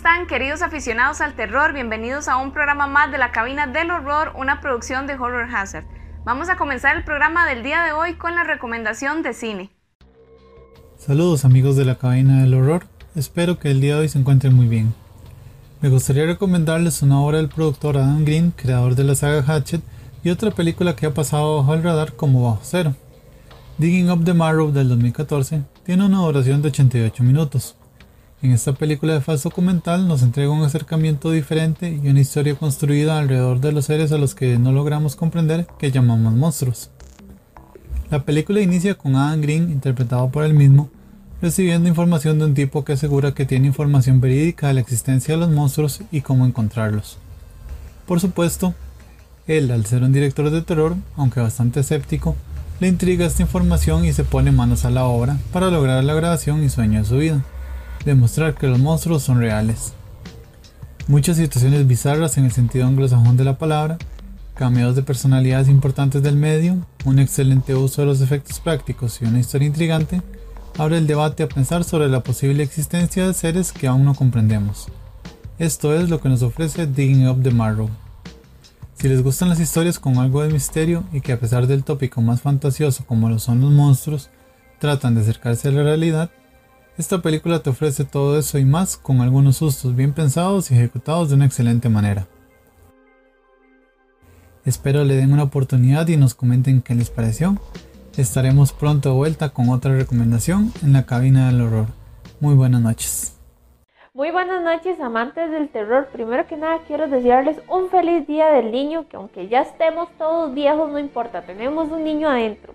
están queridos aficionados al terror? Bienvenidos a un programa más de la cabina del horror, una producción de Horror Hazard. Vamos a comenzar el programa del día de hoy con la recomendación de cine. Saludos amigos de la cabina del horror, espero que el día de hoy se encuentren muy bien. Me gustaría recomendarles una obra del productor Adam Green, creador de la saga Hatchet, y otra película que ha pasado bajo el radar como Bajo Cero. Digging Up the Marrow del 2014 tiene una duración de 88 minutos. En esta película de falso documental nos entrega un acercamiento diferente y una historia construida alrededor de los seres a los que no logramos comprender que llamamos monstruos. La película inicia con Adam Green, interpretado por él mismo, recibiendo información de un tipo que asegura que tiene información verídica de la existencia de los monstruos y cómo encontrarlos. Por supuesto, él, al ser un director de terror, aunque bastante escéptico, le intriga esta información y se pone manos a la obra para lograr la grabación y sueño de su vida, demostrar que los monstruos son reales. Muchas situaciones bizarras en el sentido anglosajón de la palabra, cameos de personalidades importantes del medio, un excelente uso de los efectos prácticos y una historia intrigante abre el debate a pensar sobre la posible existencia de seres que aún no comprendemos. Esto es lo que nos ofrece Digging Up the Marrow. Si les gustan las historias con algo de misterio y que a pesar del tópico más fantasioso como lo son los monstruos, tratan de acercarse a la realidad, esta película te ofrece todo eso y más con algunos sustos bien pensados y ejecutados de una excelente manera. Espero le den una oportunidad y nos comenten qué les pareció Estaremos pronto de vuelta con otra recomendación en la cabina del horror. Muy buenas noches. Muy buenas noches amantes del terror. Primero que nada quiero desearles un feliz día del niño, que aunque ya estemos todos viejos no importa, tenemos un niño adentro.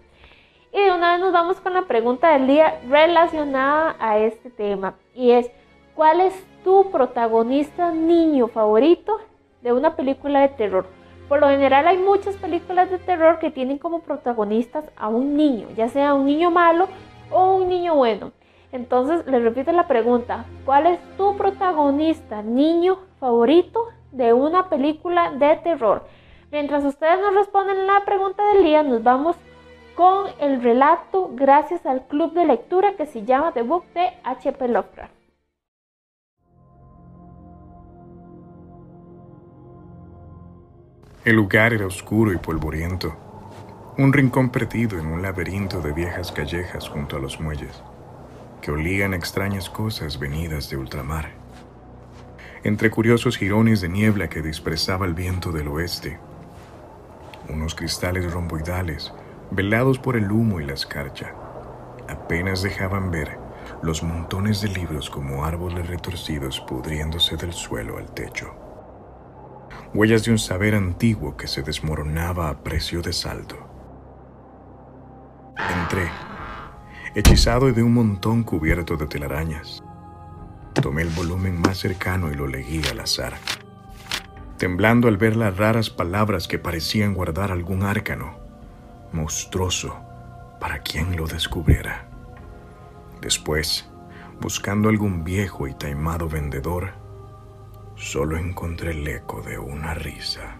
Y de una vez nos vamos con la pregunta del día relacionada a este tema y es ¿cuál es tu protagonista niño favorito de una película de terror? Por lo general hay muchas películas de terror que tienen como protagonistas a un niño, ya sea un niño malo o un niño bueno. Entonces les repito la pregunta, ¿cuál es tu protagonista niño favorito de una película de terror? Mientras ustedes nos responden la pregunta del día, nos vamos con el relato gracias al club de lectura que se llama The Book de H.P. Lovecraft. El lugar era oscuro y polvoriento, un rincón perdido en un laberinto de viejas callejas junto a los muelles, que olían extrañas cosas venidas de ultramar. Entre curiosos jirones de niebla que dispersaba el viento del oeste, unos cristales romboidales, velados por el humo y la escarcha, apenas dejaban ver los montones de libros como árboles retorcidos pudriéndose del suelo al techo huellas de un saber antiguo que se desmoronaba a precio de saldo. Entré, hechizado de un montón cubierto de telarañas. Tomé el volumen más cercano y lo leí al azar, temblando al ver las raras palabras que parecían guardar algún árcano, monstruoso, para quien lo descubriera. Después, buscando algún viejo y taimado vendedor, solo encontré el eco de una risa.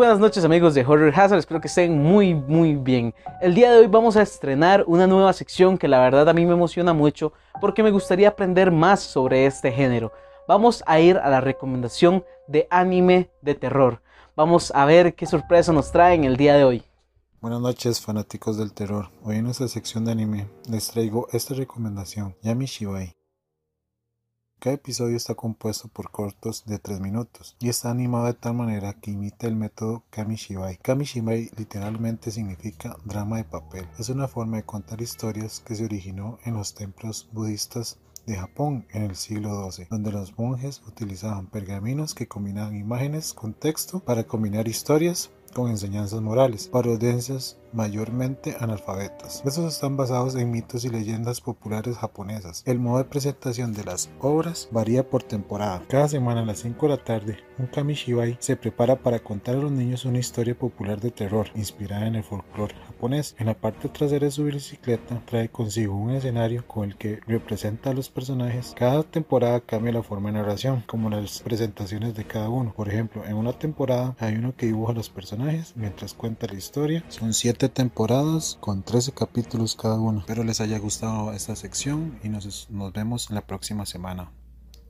Buenas noches amigos de Horror Hazard, espero que estén muy muy bien. El día de hoy vamos a estrenar una nueva sección que la verdad a mí me emociona mucho porque me gustaría aprender más sobre este género. Vamos a ir a la recomendación de anime de terror. Vamos a ver qué sorpresa nos traen el día de hoy. Buenas noches fanáticos del terror. Hoy en nuestra sección de anime les traigo esta recomendación, Yami Shibai. Cada episodio está compuesto por cortos de 3 minutos y está animado de tal manera que imita el método Kamishibai. Kamishibai literalmente significa drama de papel. Es una forma de contar historias que se originó en los templos budistas de Japón en el siglo XII, donde los monjes utilizaban pergaminos que combinaban imágenes con texto para combinar historias con enseñanzas morales, parodias mayormente analfabetas. Estos están basados en mitos y leyendas populares japonesas. El modo de presentación de las obras varía por temporada. Cada semana a las 5 de la tarde, un kamishibai se prepara para contar a los niños una historia popular de terror inspirada en el folclore japonés. En la parte trasera de su bicicleta trae consigo un escenario con el que representa a los personajes. Cada temporada cambia la forma de narración, como las presentaciones de cada uno. Por ejemplo, en una temporada hay uno que dibuja a los personajes mientras cuenta la historia. Son 7 temporadas con 13 capítulos cada uno. Espero les haya gustado esta sección y nos, nos vemos en la próxima semana.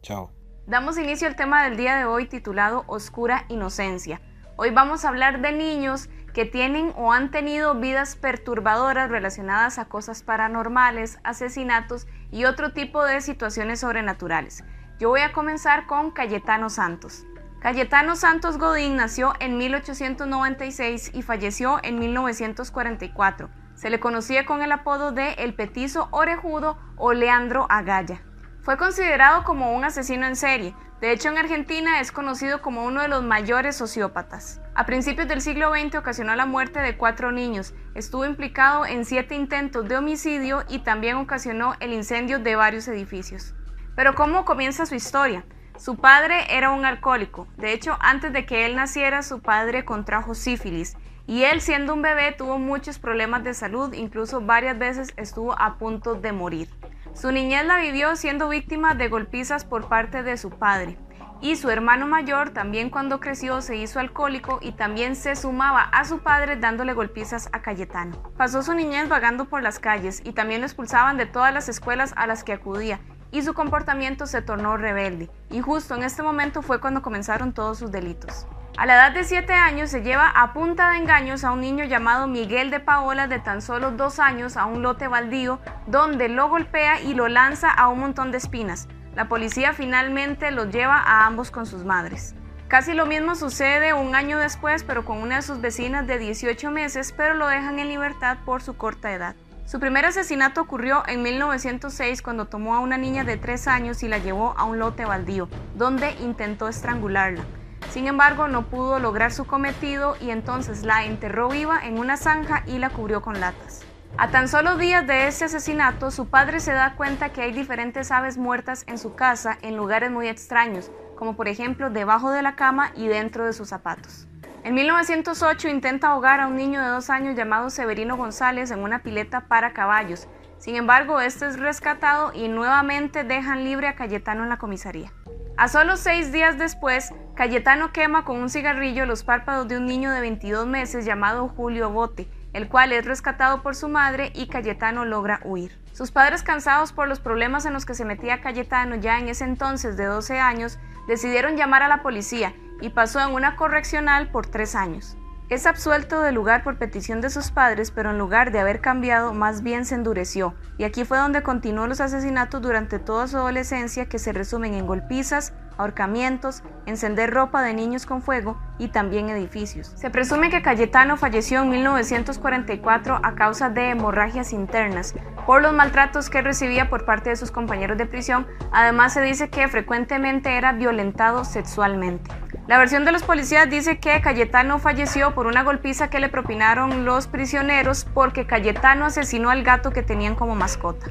Chao. Damos inicio al tema del día de hoy titulado Oscura Inocencia. Hoy vamos a hablar de niños que tienen o han tenido vidas perturbadoras relacionadas a cosas paranormales, asesinatos y otro tipo de situaciones sobrenaturales. Yo voy a comenzar con Cayetano Santos. Cayetano Santos Godín nació en 1896 y falleció en 1944. Se le conocía con el apodo de El Petizo Orejudo o Leandro Agaya. Fue considerado como un asesino en serie. De hecho, en Argentina es conocido como uno de los mayores sociópatas. A principios del siglo XX ocasionó la muerte de cuatro niños. Estuvo implicado en siete intentos de homicidio y también ocasionó el incendio de varios edificios. Pero ¿cómo comienza su historia? Su padre era un alcohólico. De hecho, antes de que él naciera, su padre contrajo sífilis. Y él, siendo un bebé, tuvo muchos problemas de salud, incluso varias veces estuvo a punto de morir. Su niñez la vivió siendo víctima de golpizas por parte de su padre. Y su hermano mayor también cuando creció se hizo alcohólico y también se sumaba a su padre dándole golpizas a Cayetano. Pasó su niñez vagando por las calles y también lo expulsaban de todas las escuelas a las que acudía y su comportamiento se tornó rebelde, y justo en este momento fue cuando comenzaron todos sus delitos. A la edad de 7 años se lleva a punta de engaños a un niño llamado Miguel de Paola de tan solo 2 años a un lote baldío donde lo golpea y lo lanza a un montón de espinas. La policía finalmente los lleva a ambos con sus madres. Casi lo mismo sucede un año después pero con una de sus vecinas de 18 meses pero lo dejan en libertad por su corta edad. Su primer asesinato ocurrió en 1906 cuando tomó a una niña de 3 años y la llevó a un lote baldío, donde intentó estrangularla. Sin embargo, no pudo lograr su cometido y entonces la enterró viva en una zanja y la cubrió con latas. A tan solo días de ese asesinato, su padre se da cuenta que hay diferentes aves muertas en su casa en lugares muy extraños, como por ejemplo debajo de la cama y dentro de sus zapatos. En 1908 intenta ahogar a un niño de dos años llamado Severino González en una pileta para caballos. Sin embargo, este es rescatado y nuevamente dejan libre a Cayetano en la comisaría. A solo seis días después, Cayetano quema con un cigarrillo los párpados de un niño de 22 meses llamado Julio Bote, el cual es rescatado por su madre y Cayetano logra huir. Sus padres, cansados por los problemas en los que se metía Cayetano ya en ese entonces de 12 años, decidieron llamar a la policía y pasó en una correccional por tres años. Es absuelto del lugar por petición de sus padres, pero en lugar de haber cambiado, más bien se endureció, y aquí fue donde continuó los asesinatos durante toda su adolescencia que se resumen en golpizas, ahorcamientos, encender ropa de niños con fuego y también edificios. Se presume que Cayetano falleció en 1944 a causa de hemorragias internas por los maltratos que recibía por parte de sus compañeros de prisión. Además se dice que frecuentemente era violentado sexualmente. La versión de los policías dice que Cayetano falleció por una golpiza que le propinaron los prisioneros porque Cayetano asesinó al gato que tenían como mascota.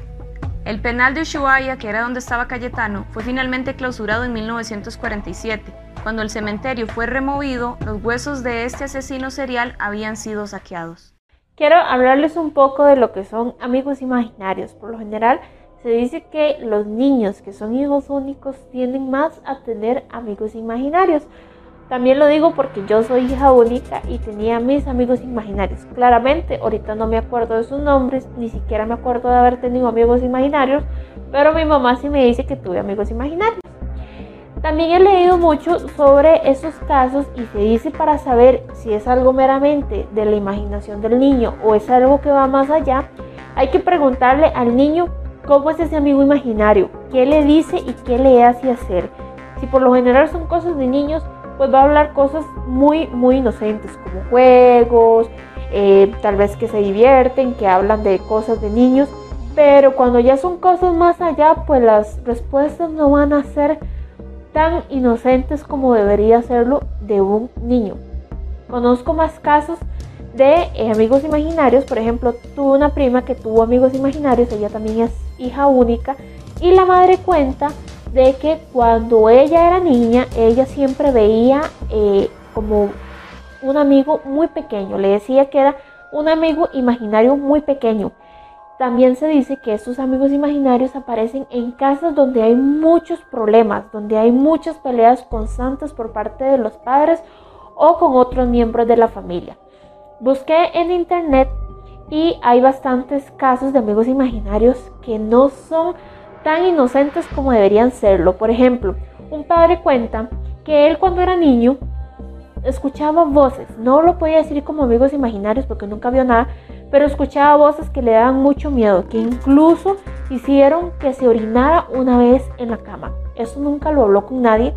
El penal de Ushuaia, que era donde estaba Cayetano, fue finalmente clausurado en 1947. Cuando el cementerio fue removido, los huesos de este asesino serial habían sido saqueados. Quiero hablarles un poco de lo que son amigos imaginarios. Por lo general, se dice que los niños que son hijos únicos tienden más a tener amigos imaginarios. También lo digo porque yo soy hija única y tenía mis amigos imaginarios. Claramente, ahorita no me acuerdo de sus nombres, ni siquiera me acuerdo de haber tenido amigos imaginarios, pero mi mamá sí me dice que tuve amigos imaginarios. También he leído mucho sobre esos casos y se dice para saber si es algo meramente de la imaginación del niño o es algo que va más allá, hay que preguntarle al niño cómo es ese amigo imaginario, qué le dice y qué le hace hacer. Si por lo general son cosas de niños, pues va a hablar cosas muy, muy inocentes, como juegos, eh, tal vez que se divierten, que hablan de cosas de niños, pero cuando ya son cosas más allá, pues las respuestas no van a ser tan inocentes como debería serlo de un niño. Conozco más casos de eh, amigos imaginarios. Por ejemplo, tuvo una prima que tuvo amigos imaginarios, ella también es hija única, y la madre cuenta de que cuando ella era niña, ella siempre veía eh, como un amigo muy pequeño, le decía que era un amigo imaginario muy pequeño. También se dice que estos amigos imaginarios aparecen en casas donde hay muchos problemas, donde hay muchas peleas constantes por parte de los padres o con otros miembros de la familia. Busqué en internet y hay bastantes casos de amigos imaginarios que no son tan inocentes como deberían serlo. Por ejemplo, un padre cuenta que él cuando era niño escuchaba voces, no lo podía decir como amigos imaginarios porque nunca vio nada, pero escuchaba voces que le daban mucho miedo, que incluso hicieron que se orinara una vez en la cama. Eso nunca lo habló con nadie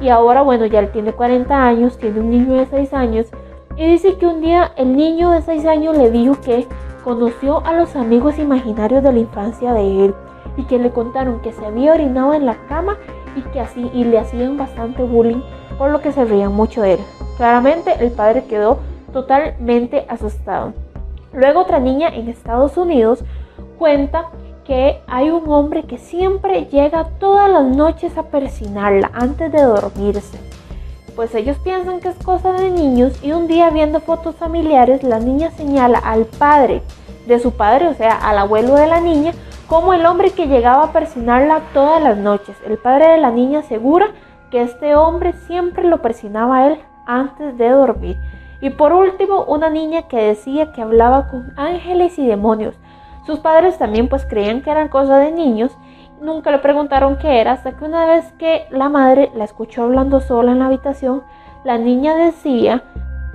y ahora bueno, ya él tiene 40 años, tiene un niño de 6 años y dice que un día el niño de 6 años le dijo que conoció a los amigos imaginarios de la infancia de él y que le contaron que se había orinado en la cama y que así y le hacían bastante bullying por lo que se reían mucho de él. Claramente el padre quedó totalmente asustado. Luego otra niña en Estados Unidos cuenta que hay un hombre que siempre llega todas las noches a persinarla antes de dormirse. Pues ellos piensan que es cosa de niños y un día viendo fotos familiares la niña señala al padre de su padre, o sea, al abuelo de la niña, como el hombre que llegaba a persinarla todas las noches. El padre de la niña asegura que este hombre siempre lo persinaba a él antes de dormir. Y por último, una niña que decía que hablaba con ángeles y demonios. Sus padres también pues creían que eran cosas de niños. Nunca le preguntaron qué era hasta que una vez que la madre la escuchó hablando sola en la habitación, la niña decía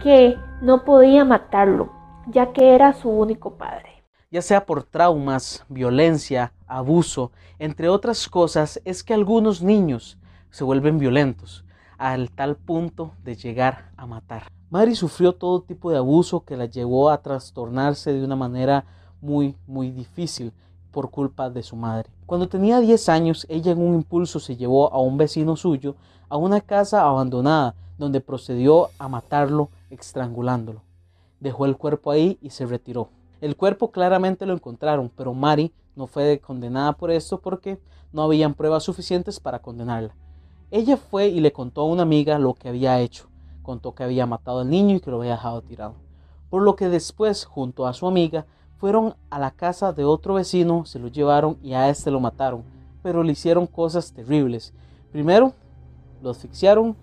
que no podía matarlo, ya que era su único padre ya sea por traumas, violencia, abuso, entre otras cosas, es que algunos niños se vuelven violentos al tal punto de llegar a matar. Mari sufrió todo tipo de abuso que la llevó a trastornarse de una manera muy, muy difícil por culpa de su madre. Cuando tenía 10 años, ella en un impulso se llevó a un vecino suyo a una casa abandonada donde procedió a matarlo estrangulándolo. Dejó el cuerpo ahí y se retiró. El cuerpo claramente lo encontraron, pero Mari no fue condenada por esto porque no habían pruebas suficientes para condenarla. Ella fue y le contó a una amiga lo que había hecho. Contó que había matado al niño y que lo había dejado tirado. Por lo que después, junto a su amiga, fueron a la casa de otro vecino, se lo llevaron y a este lo mataron, pero le hicieron cosas terribles. Primero, lo asfixiaron,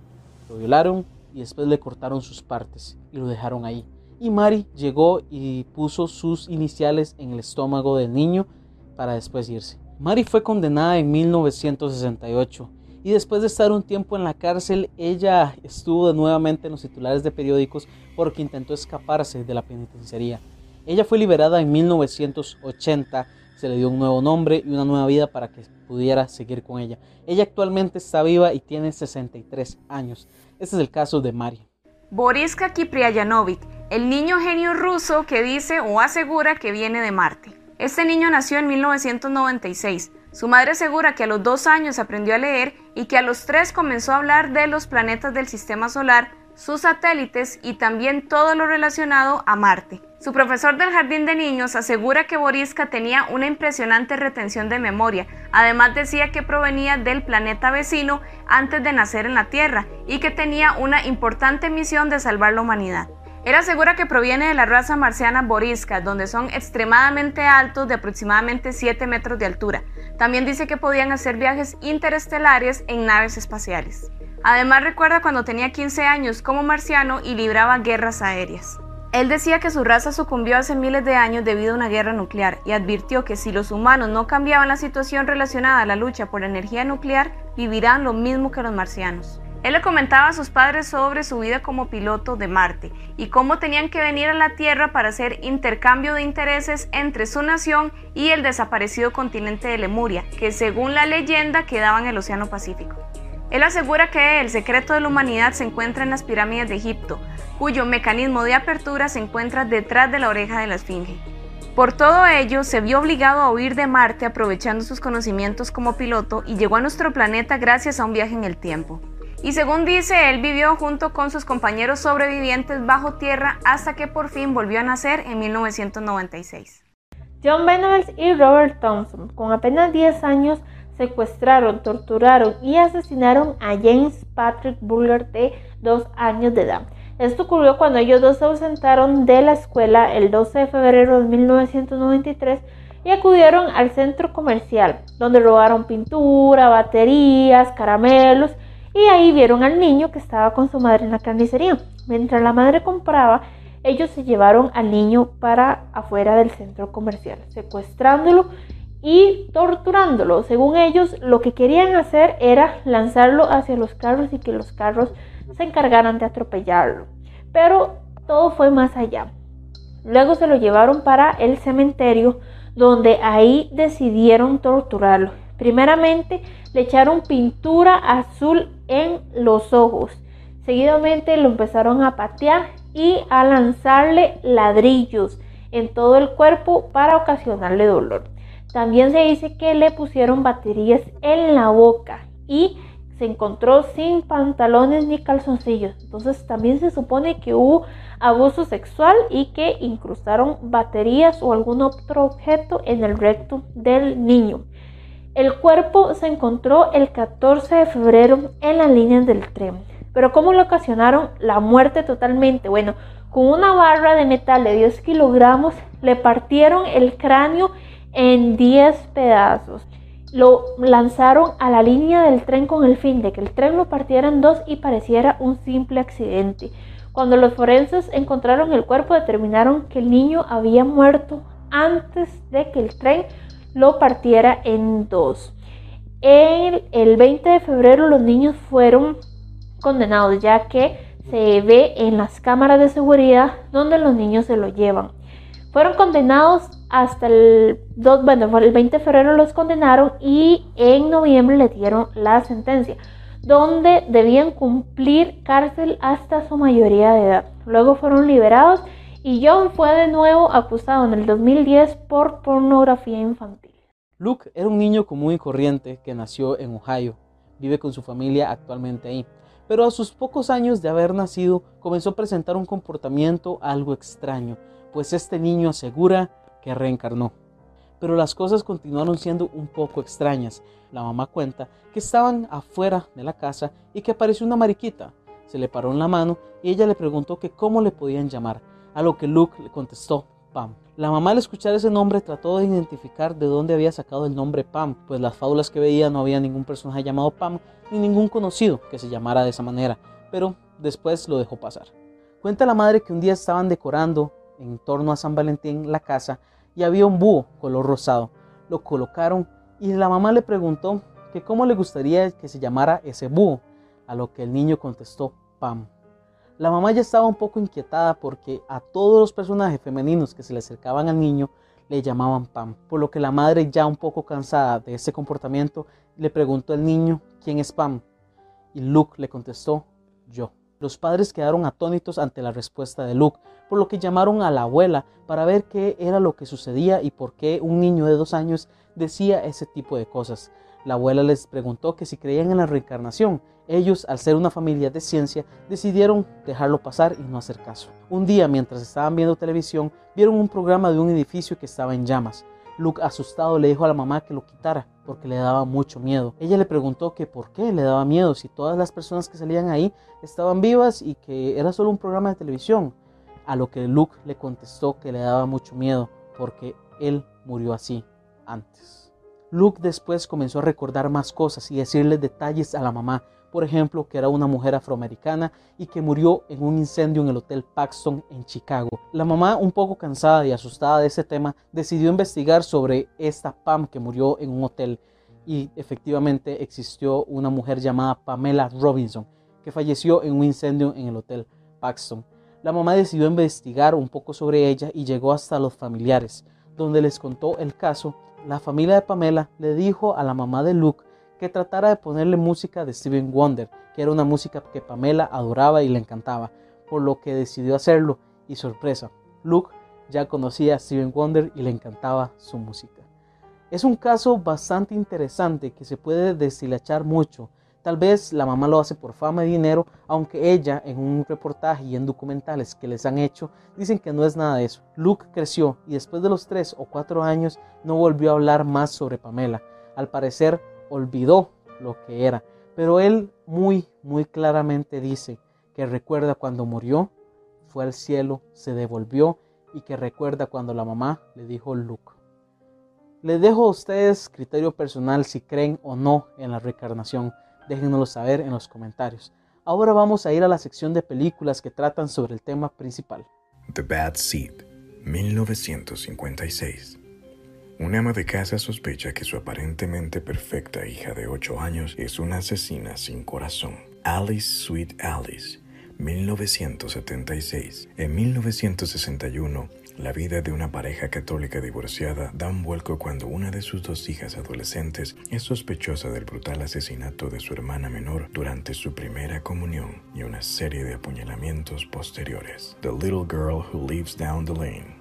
lo violaron y después le cortaron sus partes y lo dejaron ahí y Mari llegó y puso sus iniciales en el estómago del niño para después irse. Mari fue condenada en 1968 y después de estar un tiempo en la cárcel, ella estuvo nuevamente en los titulares de periódicos porque intentó escaparse de la penitenciaría. Ella fue liberada en 1980, se le dio un nuevo nombre y una nueva vida para que pudiera seguir con ella. Ella actualmente está viva y tiene 63 años. Este es el caso de Mari. Boriska Kipriayanovic el niño genio ruso que dice o asegura que viene de Marte. Este niño nació en 1996. Su madre asegura que a los dos años aprendió a leer y que a los tres comenzó a hablar de los planetas del sistema solar, sus satélites y también todo lo relacionado a Marte. Su profesor del jardín de niños asegura que Boriska tenía una impresionante retención de memoria. Además decía que provenía del planeta vecino antes de nacer en la Tierra y que tenía una importante misión de salvar la humanidad. Él asegura que proviene de la raza marciana Boriska, donde son extremadamente altos de aproximadamente 7 metros de altura. También dice que podían hacer viajes interestelares en naves espaciales. Además recuerda cuando tenía 15 años como marciano y libraba guerras aéreas. Él decía que su raza sucumbió hace miles de años debido a una guerra nuclear y advirtió que si los humanos no cambiaban la situación relacionada a la lucha por la energía nuclear, vivirán lo mismo que los marcianos. Él le comentaba a sus padres sobre su vida como piloto de Marte y cómo tenían que venir a la Tierra para hacer intercambio de intereses entre su nación y el desaparecido continente de Lemuria, que según la leyenda quedaba en el Océano Pacífico. Él asegura que el secreto de la humanidad se encuentra en las pirámides de Egipto, cuyo mecanismo de apertura se encuentra detrás de la oreja de la Esfinge. Por todo ello, se vio obligado a huir de Marte aprovechando sus conocimientos como piloto y llegó a nuestro planeta gracias a un viaje en el tiempo. Y según dice, él vivió junto con sus compañeros sobrevivientes bajo tierra hasta que por fin volvió a nacer en 1996. John Venables y Robert Thompson, con apenas 10 años, secuestraron, torturaron y asesinaron a James Patrick Buller de 2 años de edad. Esto ocurrió cuando ellos dos se ausentaron de la escuela el 12 de febrero de 1993 y acudieron al centro comercial, donde robaron pintura, baterías, caramelos y ahí vieron al niño que estaba con su madre en la carnicería. Mientras la madre compraba, ellos se llevaron al niño para afuera del centro comercial, secuestrándolo y torturándolo. Según ellos, lo que querían hacer era lanzarlo hacia los carros y que los carros se encargaran de atropellarlo. Pero todo fue más allá. Luego se lo llevaron para el cementerio donde ahí decidieron torturarlo. Primeramente le echaron pintura azul en los ojos. Seguidamente lo empezaron a patear y a lanzarle ladrillos en todo el cuerpo para ocasionarle dolor. También se dice que le pusieron baterías en la boca y se encontró sin pantalones ni calzoncillos. Entonces también se supone que hubo abuso sexual y que incrustaron baterías o algún otro objeto en el recto del niño. El cuerpo se encontró el 14 de febrero en las líneas del tren. Pero ¿cómo le ocasionaron la muerte totalmente? Bueno, con una barra de metal de 10 kilogramos le partieron el cráneo en 10 pedazos lo lanzaron a la línea del tren con el fin de que el tren lo partiera en dos y pareciera un simple accidente. Cuando los forenses encontraron el cuerpo determinaron que el niño había muerto antes de que el tren lo partiera en dos. El, el 20 de febrero los niños fueron condenados ya que se ve en las cámaras de seguridad donde los niños se lo llevan. Fueron condenados hasta el, bueno, el 20 de febrero los condenaron y en noviembre le dieron la sentencia, donde debían cumplir cárcel hasta su mayoría de edad. Luego fueron liberados y John fue de nuevo acusado en el 2010 por pornografía infantil. Luke era un niño común y corriente que nació en Ohio. Vive con su familia actualmente ahí. Pero a sus pocos años de haber nacido comenzó a presentar un comportamiento algo extraño, pues este niño asegura que reencarnó. Pero las cosas continuaron siendo un poco extrañas. La mamá cuenta que estaban afuera de la casa y que apareció una mariquita. Se le paró en la mano y ella le preguntó que cómo le podían llamar, a lo que Luke le contestó La mamá al escuchar ese nombre trató de identificar de dónde había sacado el nombre Pam, pues las fábulas que veía no había ningún personaje llamado Pam ni ningún conocido que se llamara de esa manera, pero después lo dejó pasar. Cuenta la madre que un día estaban decorando en torno a San Valentín la casa y había un búho color rosado. Lo colocaron y la mamá le preguntó que cómo le gustaría que se llamara ese búho, a lo que el niño contestó Pam. La mamá ya estaba un poco inquietada porque a todos los personajes femeninos que se le acercaban al niño le llamaban Pam, por lo que la madre ya un poco cansada de ese comportamiento le preguntó al niño quién es Pam y Luke le contestó yo. Los padres quedaron atónitos ante la respuesta de Luke, por lo que llamaron a la abuela para ver qué era lo que sucedía y por qué un niño de dos años decía ese tipo de cosas. La abuela les preguntó que si creían en la reencarnación. Ellos, al ser una familia de ciencia, decidieron dejarlo pasar y no hacer caso. Un día, mientras estaban viendo televisión, vieron un programa de un edificio que estaba en llamas. Luke, asustado, le dijo a la mamá que lo quitara porque le daba mucho miedo. Ella le preguntó que por qué le daba miedo si todas las personas que salían ahí estaban vivas y que era solo un programa de televisión. A lo que Luke le contestó que le daba mucho miedo porque él murió así antes. Luke después comenzó a recordar más cosas y decirle detalles a la mamá por ejemplo, que era una mujer afroamericana y que murió en un incendio en el Hotel Paxton en Chicago. La mamá, un poco cansada y asustada de ese tema, decidió investigar sobre esta Pam que murió en un hotel y efectivamente existió una mujer llamada Pamela Robinson que falleció en un incendio en el Hotel Paxton. La mamá decidió investigar un poco sobre ella y llegó hasta los familiares, donde les contó el caso. La familia de Pamela le dijo a la mamá de Luke que tratara de ponerle música de Steven Wonder, que era una música que Pamela adoraba y le encantaba, por lo que decidió hacerlo y sorpresa, Luke ya conocía a Steven Wonder y le encantaba su música. Es un caso bastante interesante que se puede deshilachar mucho, Tal vez la mamá lo hace por fama y dinero, aunque ella en un reportaje y en documentales que les han hecho dicen que no es nada de eso. Luke creció y después de los 3 o 4 años no volvió a hablar más sobre Pamela. Al parecer olvidó lo que era, pero él muy, muy claramente dice que recuerda cuando murió, fue al cielo, se devolvió y que recuerda cuando la mamá le dijo Luke. Les dejo a ustedes criterio personal si creen o no en la reencarnación. Déjenoslo saber en los comentarios. Ahora vamos a ir a la sección de películas que tratan sobre el tema principal. The Bad Seed, 1956. Un ama de casa sospecha que su aparentemente perfecta hija de 8 años es una asesina sin corazón. Alice Sweet Alice, 1976. En 1961, la vida de una pareja católica divorciada da un vuelco cuando una de sus dos hijas adolescentes es sospechosa del brutal asesinato de su hermana menor durante su primera comunión y una serie de apuñalamientos posteriores. The Little Girl Who Lives Down the Lane,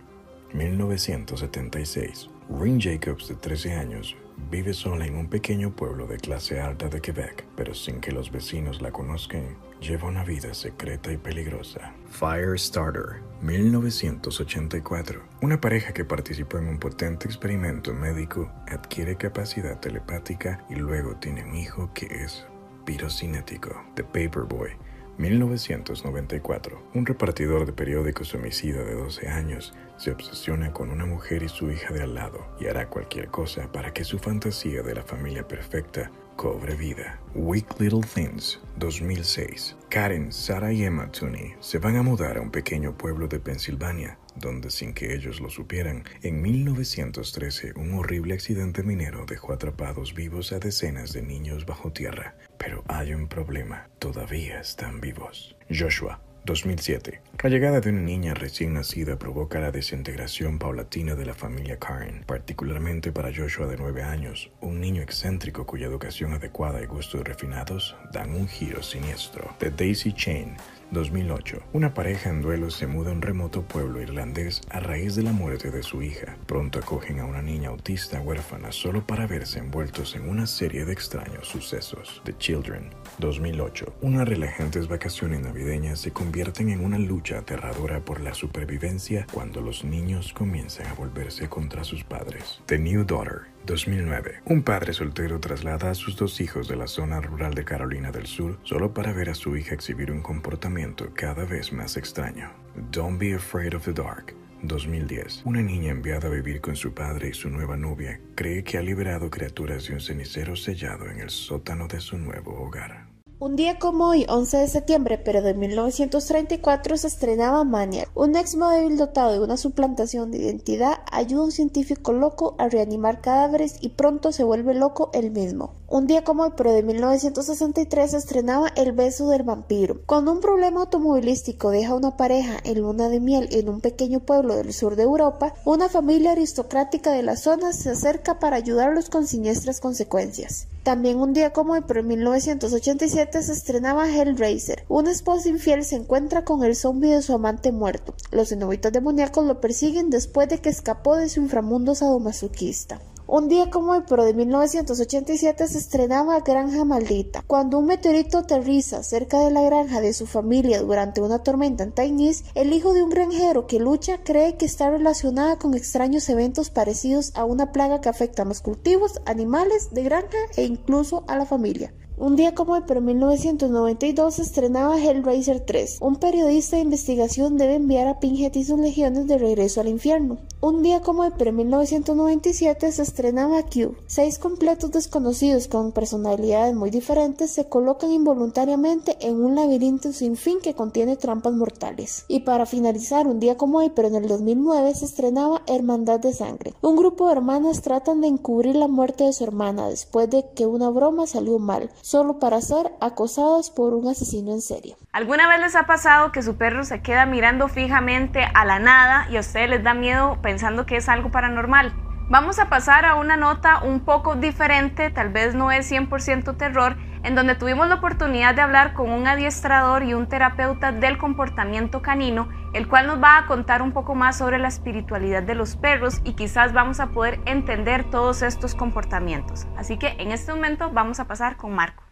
1976. Rin Jacobs, de 13 años, vive sola en un pequeño pueblo de clase alta de Quebec, pero sin que los vecinos la conozcan, lleva una vida secreta y peligrosa. Firestarter, 1984. Una pareja que participó en un potente experimento médico adquiere capacidad telepática y luego tiene un hijo que es pirocinético. The Paperboy, 1994. Un repartidor de periódicos homicida de 12 años se obsesiona con una mujer y su hija de al lado y hará cualquier cosa para que su fantasía de la familia perfecta cobre vida. Weak Little Things, 2006. Karen, Sarah y Emma Tooney se van a mudar a un pequeño pueblo de Pensilvania, donde sin que ellos lo supieran, en 1913 un horrible accidente minero dejó atrapados vivos a decenas de niños bajo tierra. Pero hay un problema, todavía están vivos. Joshua, 2007. La llegada de una niña recién nacida provoca la desintegración paulatina de la familia Karen, particularmente para Joshua de 9 años, un niño excéntrico cuya educación adecuada y gustos refinados dan un giro siniestro. The Daisy Chain, 2008. Una pareja en duelo se muda a un remoto pueblo irlandés a raíz de la muerte de su hija. Pronto acogen a una niña autista huérfana solo para verse envueltos en una serie de extraños sucesos. The Children, 2008. Unas relajantes vacaciones navideñas se convierten en una lucha aterradora por la supervivencia cuando los niños comienzan a volverse contra sus padres. The New Daughter, 2009. Un padre soltero traslada a sus dos hijos de la zona rural de Carolina del Sur solo para ver a su hija exhibir un comportamiento cada vez más extraño. Don't be afraid of the dark. 2010. Una niña enviada a vivir con su padre y su nueva novia cree que ha liberado criaturas de un cenicero sellado en el sótano de su nuevo hogar. Un día como hoy, 11 de septiembre, pero de 1934, se estrenaba Maniac. Un ex modelo dotado de una suplantación de identidad ayuda a un científico loco a reanimar cadáveres y pronto se vuelve loco él mismo. Un día como hoy, pero de 1963, se estrenaba El beso del vampiro. Cuando un problema automovilístico deja a una pareja en luna de miel en un pequeño pueblo del sur de Europa, una familia aristocrática de la zona se acerca para ayudarlos con siniestras consecuencias. También un día como hoy, pero en 1987, se estrenaba Hellraiser. Una esposa infiel se encuentra con el zombie de su amante muerto. Los cenobitas demoníacos lo persiguen después de que escapó de su inframundo sadomasoquista. Un día como hoy, pero de 1987, se estrenaba Granja Maldita. Cuando un meteorito aterriza cerca de la granja de su familia durante una tormenta en Tainis, el hijo de un granjero que lucha cree que está relacionada con extraños eventos parecidos a una plaga que afecta a los cultivos, animales de granja e incluso a la familia. Un día como hoy, pero en 1992, se estrenaba Hellraiser 3. Un periodista de investigación debe enviar a Pinhead y sus legiones de regreso al infierno. Un día como hoy, pero en 1997, se estrenaba Q. Seis completos desconocidos con personalidades muy diferentes se colocan involuntariamente en un laberinto sin fin que contiene trampas mortales. Y para finalizar, un día como hoy, pero en el 2009, se estrenaba Hermandad de Sangre. Un grupo de hermanas tratan de encubrir la muerte de su hermana después de que una broma salió mal solo para ser acosadas por un asesino en serie. ¿Alguna vez les ha pasado que su perro se queda mirando fijamente a la nada y a ustedes les da miedo pensando que es algo paranormal? Vamos a pasar a una nota un poco diferente, tal vez no es 100% terror, en donde tuvimos la oportunidad de hablar con un adiestrador y un terapeuta del comportamiento canino, el cual nos va a contar un poco más sobre la espiritualidad de los perros y quizás vamos a poder entender todos estos comportamientos. Así que en este momento vamos a pasar con Marco.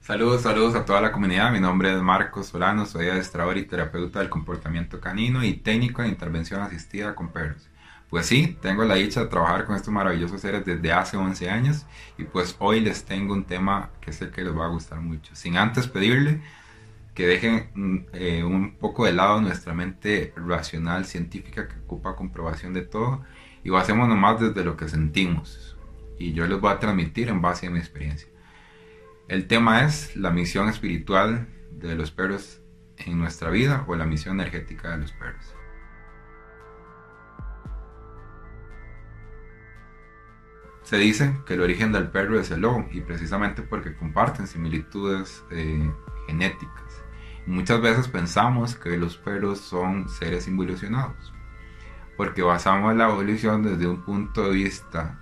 Saludos, saludos a toda la comunidad. Mi nombre es Marcos Solano, soy adiestrador y terapeuta del comportamiento canino y técnico de intervención asistida con perros. Pues sí, tengo la dicha de trabajar con estos maravillosos seres desde hace 11 años y pues hoy les tengo un tema que sé que les va a gustar mucho. Sin antes pedirle que dejen mm, eh, un poco de lado nuestra mente racional, científica, que ocupa comprobación de todo y lo hacemos nomás desde lo que sentimos. Y yo les voy a transmitir en base a mi experiencia. El tema es la misión espiritual de los perros en nuestra vida o la misión energética de los perros. Se dice que el origen del perro es el lobo y precisamente porque comparten similitudes eh, genéticas. Muchas veces pensamos que los perros son seres involucionados porque basamos la evolución desde un punto de vista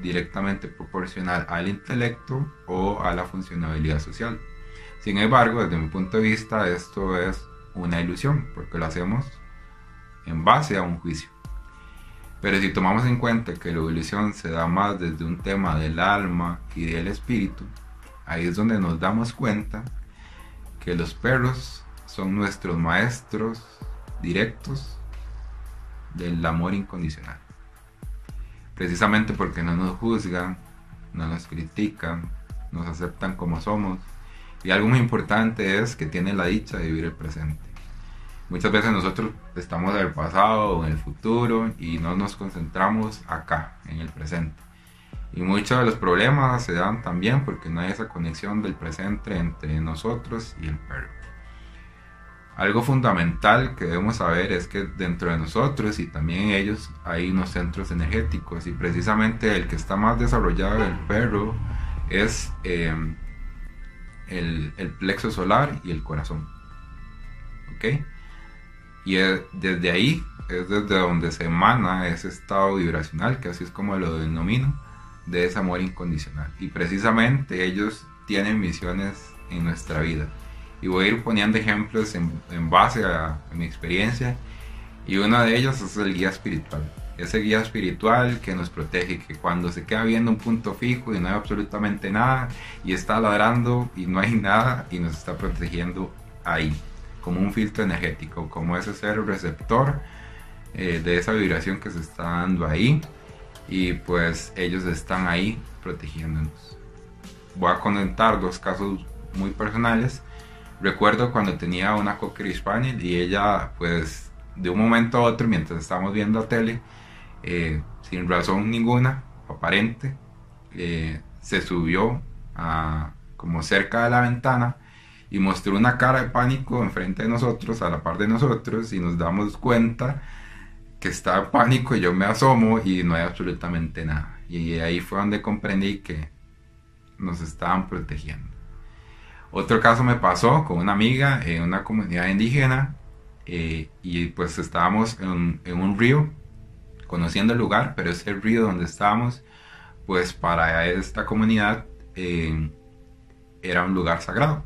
directamente proporcional al intelecto o a la funcionabilidad social. Sin embargo, desde mi punto de vista, esto es una ilusión, porque lo hacemos en base a un juicio. Pero si tomamos en cuenta que la evolución se da más desde un tema del alma y del espíritu, ahí es donde nos damos cuenta que los perros son nuestros maestros directos del amor incondicional precisamente porque no nos juzgan, no nos critican, nos aceptan como somos. Y algo muy importante es que tienen la dicha de vivir el presente. Muchas veces nosotros estamos en el pasado o en el futuro y no nos concentramos acá, en el presente. Y muchos de los problemas se dan también porque no hay esa conexión del presente entre nosotros y el perro. Algo fundamental que debemos saber es que dentro de nosotros y también en ellos hay unos centros energéticos y precisamente el que está más desarrollado el perro es em, el, plexo solar y el corazón. ¿Ok? Y desde ahí es desde donde se emana ese estado vibracional, que así es como lo denomino, de ese amor incondicional. Y precisamente ellos tienen misiones en nuestra vida y voy a ir poniendo ejemplos en, base a, mi experiencia y uno de ellos es el guía espiritual. Ese guía espiritual que nos protege, que cuando se queda viendo un punto fijo y no hay absolutamente nada y está ladrando y no hay nada y nos está protegiendo ahí, como un filtro energético, como ese ser receptor eh, de esa vibración que se está dando ahí y pues ellos están ahí protegiéndonos. Voy a comentar dos casos muy personales Recuerdo cuando tenía una Cocker Spaniel y ella, pues, de un momento a otro, mientras estábamos viendo tele, eh, sin razón ninguna, aparente, eh, se subió a, como cerca de la ventana y mostró una cara de pánico enfrente de nosotros, a la par de nosotros, y nos damos cuenta que está en pánico y yo me asomo y no hay absolutamente nada. Y ahí fue donde comprendí que nos estaban protegiendo. Otro caso me pasó con una amiga en una comunidad indígena eh, y pues estábamos en, un río conociendo el lugar, pero ese río donde estábamos, pues para esta comunidad eh, era un lugar sagrado.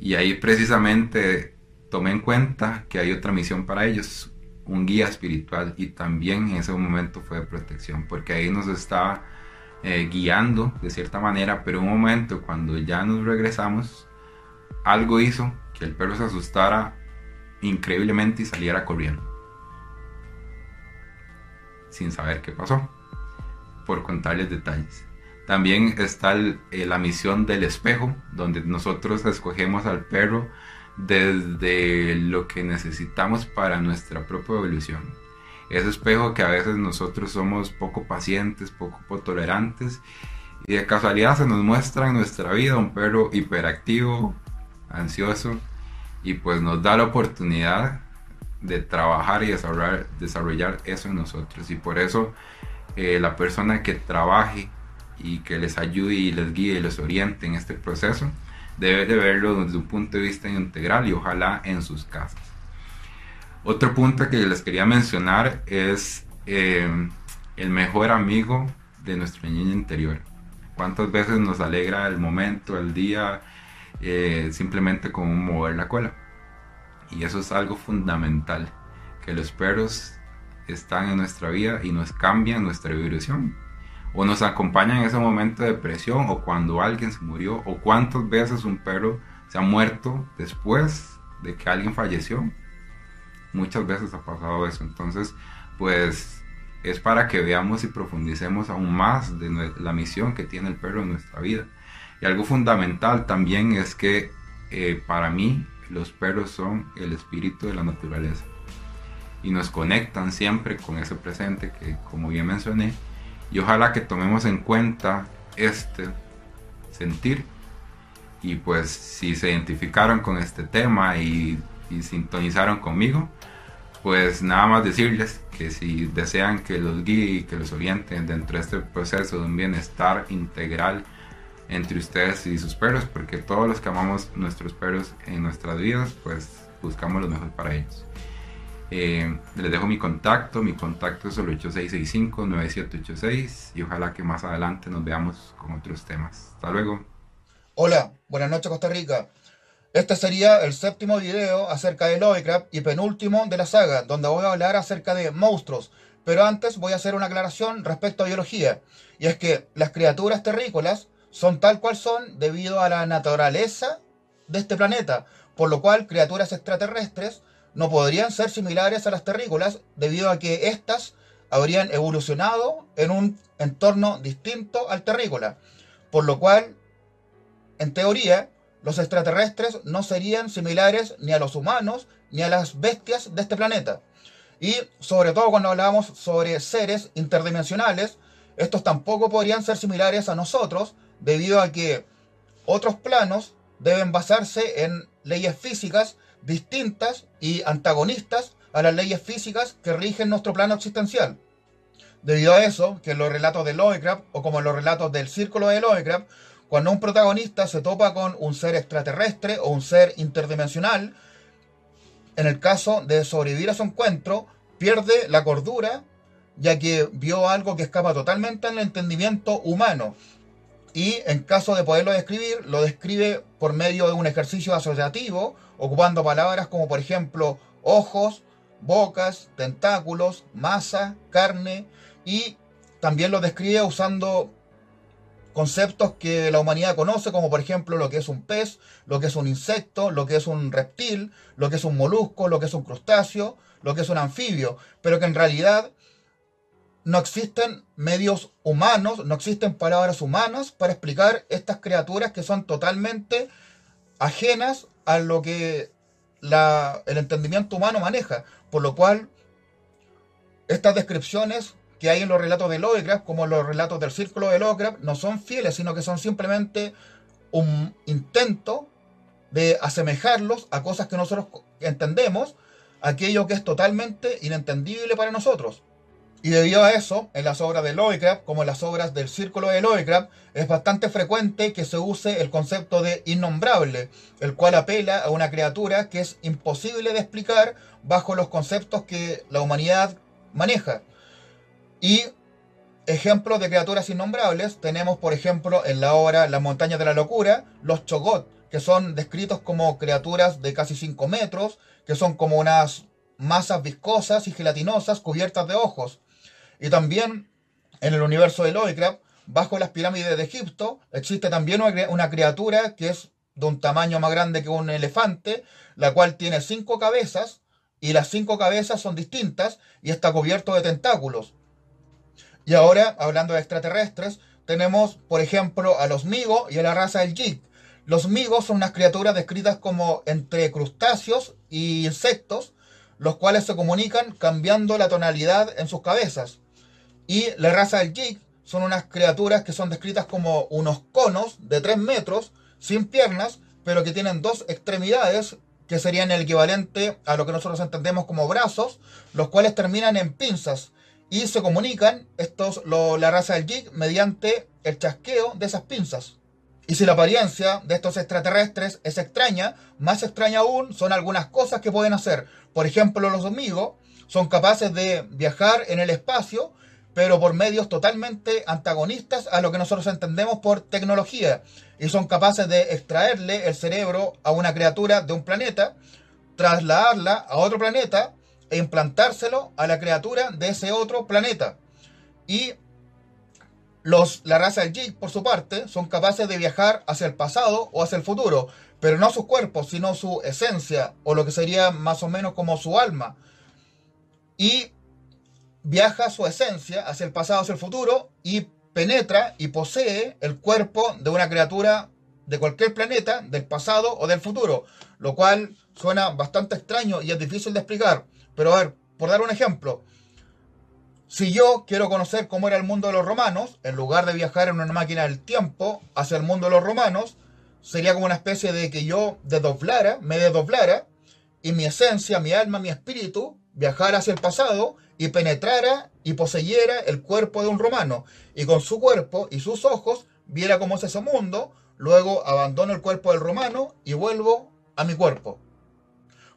Y ahí precisamente tomé en cuenta que hay otra misión para ellos, un guía espiritual y también en ese momento fue de protección, porque ahí nos estaba eh, guiando de cierta manera, pero un momento cuando ya nos regresamos, algo hizo que el perro se asustara increíblemente y saliera corriendo. Sin saber qué pasó, por contarles detalles. También está eh, la misión del espejo, donde nosotros escogemos al perro desde lo que necesitamos para nuestra propia evolución. Ese espejo que a veces nosotros somos poco pacientes, poco tolerantes y de casualidad se nos muestra en nuestra vida un perro hiperactivo, ansioso y pues nos da la oportunidad de trabajar y desarrollar, desarrollar eso en nosotros. Y por eso eh, la persona que trabaje y que les ayude y les guíe y les oriente en este proceso debe de verlo desde un punto de vista integral y ojalá en sus casas. Otro punto que les quería mencionar es eh, el mejor amigo de nuestro niño interior. ¿Cuántas veces nos alegra el momento, el día, eh, simplemente con mover la cola? Y eso es algo fundamental, que los perros están en nuestra vida y nos cambian nuestra vibración. O nos acompañan en ese momento de depresión o cuando alguien se murió o cuántas veces un perro se ha muerto después de que alguien falleció. Muchas veces ha pasado eso. Entonces, pues es para que veamos y profundicemos aún más de la misión que tiene el perro en nuestra vida. Y algo fundamental también es que eh, para mí los perros son el espíritu de la naturaleza y nos conectan siempre con ese presente que como bien mencioné y ojalá que tomemos en cuenta este sentir y pues si se identificaron con este tema y, sintonizaron conmigo pues nada más decirles que si desean que los guíe y que los orienten dentro de este proceso de un bienestar integral entre ustedes y sus perros, porque todos los que amamos nuestros perros en nuestras vidas, pues buscamos lo mejor para ellos. Eh, les dejo mi contacto, mi contacto es el 8665-9786 y ojalá que más adelante nos veamos con otros temas. Hasta luego. Hola, buenas noches Costa Rica. Este sería el séptimo video acerca de Lovecraft y penúltimo de la saga, donde voy a hablar acerca de monstruos. Pero antes voy a hacer una aclaración respecto a biología, y es que las criaturas terrícolas son tal cual son debido a la naturaleza de este planeta, por lo cual criaturas extraterrestres no podrían ser similares a las terrícolas debido a que éstas habrían evolucionado en un entorno distinto al terrícola, por lo cual, en teoría, los extraterrestres no serían similares ni a los humanos ni a las bestias de este planeta. Y sobre todo cuando hablamos sobre seres interdimensionales, estos tampoco podrían ser similares a nosotros, debido a que otros planos deben basarse en leyes físicas distintas y antagonistas a las leyes físicas que rigen nuestro plano existencial. Debido a eso, que en los relatos de Lovecraft, o como en los relatos del círculo de Lovecraft, cuando un protagonista se topa con un ser extraterrestre o un ser interdimensional, en el caso de sobrevivir a su encuentro, pierde la cordura, ya que vio algo que escapa totalmente al entendimiento humano y en caso de poderlo describir, lo describe por medio de un ejercicio asociativo, ocupando palabras como por ejemplo ojos, bocas, tentáculos, masa, carne, y también lo describe usando conceptos que la humanidad conoce, como por ejemplo lo que es un pez, lo que es un insecto, lo que es un reptil, lo que es un molusco, lo que es un crustáceo, lo que es un anfibio, pero que en realidad no existen medios humanos, no existen palabras humanas para explicar estas criaturas que son totalmente ajenas a lo que el entendimiento humano maneja. Por lo cual, estas descripciones que hay en los relatos de Lovecraft, como los relatos del círculo de Lovecraft, no son fieles, sino que son simplemente un intento de asemejarlos a cosas que nosotros entendemos, aquello que es totalmente inentendible para nosotros. Y debido a eso, en las obras de Lovecraft, como en las obras del Círculo de Lovecraft, es bastante frecuente que se use el concepto de innombrable, el cual apela a una criatura que es imposible de explicar bajo los conceptos que la humanidad maneja. Y ejemplos de criaturas innombrables tenemos, por ejemplo, en la obra Las montañas de la locura, los chogot, que son descritos como criaturas de casi 5 metros, que son como unas masas viscosas y gelatinosas cubiertas de ojos. Y también en el universo de Lovecraft, bajo las pirámides de Egipto, existe también una criatura que es de un tamaño más grande que un elefante, la cual tiene cinco cabezas y las cinco cabezas son distintas y está cubierto de tentáculos. Y ahora, hablando de extraterrestres, tenemos, por ejemplo, a los Migos y a la raza del Jig. Los Migos son unas criaturas descritas como entre crustáceos y insectos, los cuales se comunican cambiando la tonalidad en sus cabezas. Y la raza del Jig son unas criaturas que son descritas como unos conos de 3 metros, sin piernas, pero que tienen dos extremidades, que serían el equivalente a lo que nosotros entendemos como brazos, los cuales terminan en pinzas. Y se comunican estos, la raza del Jig mediante el chasqueo de esas pinzas. Y si la apariencia de estos extraterrestres es extraña, más extraña aún son algunas cosas que pueden hacer. Por ejemplo, los amigos son capaces de viajar en el espacio pero por medios totalmente antagonistas a lo que nosotros entendemos por tecnología. Y son capaces de extraerle el cerebro a una criatura de un planeta, trasladarla a otro planeta e implantárselo a la criatura de ese otro planeta. Y Los, la raza del Jig, por su parte, son capaces de viajar hacia el pasado o hacia el futuro, pero no sus cuerpos, sino su esencia, o lo que sería más o menos como su alma. Y viaja su esencia hacia el pasado, hacia el futuro, y penetra y posee el cuerpo de una criatura de cualquier planeta, del pasado o del futuro, lo cual suena bastante extraño y es difícil de explicar. Pero a ver, por dar un ejemplo, si yo quiero conocer cómo era el mundo de los romanos, en lugar de viajar en una máquina del tiempo hacia el mundo de los romanos, sería como una especie de que yo desdoblara, me desdoblara, y mi esencia, mi alma, mi espíritu, viajara hacia el pasado y penetrara y poseyera el cuerpo de un romano, y con su cuerpo y sus ojos viera cómo es ese mundo, luego abandono el cuerpo del romano y vuelvo a mi cuerpo.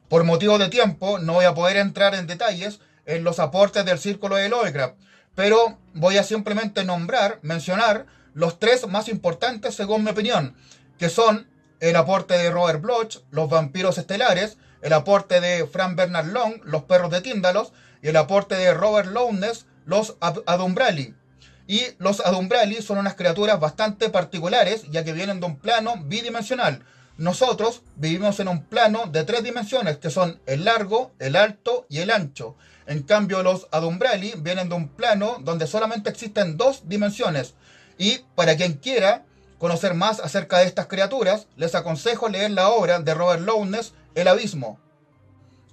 Por motivo de tiempo no voy a poder entrar en detalles, en los aportes del círculo de Lovecraft, pero voy a simplemente nombrar, mencionar los tres más importantes según mi opinión, que son el aporte de Robert Bloch, Los vampiros estelares, el aporte de Frank Bernard Long, Los perros de Tíndalos, y el aporte de Robert Lowndes, Los Adumbrali. Y los Adumbrali son unas criaturas bastante particulares, ya que vienen de un plano bidimensional. Nosotros vivimos en un plano de tres dimensiones, que son el largo, el alto y el ancho. En cambio, los Adumbrali vienen de un plano donde solamente existen dos dimensiones. Y para quien quiera conocer más acerca de estas criaturas, les aconsejo leer la obra de Robert Lowndes, El Abismo.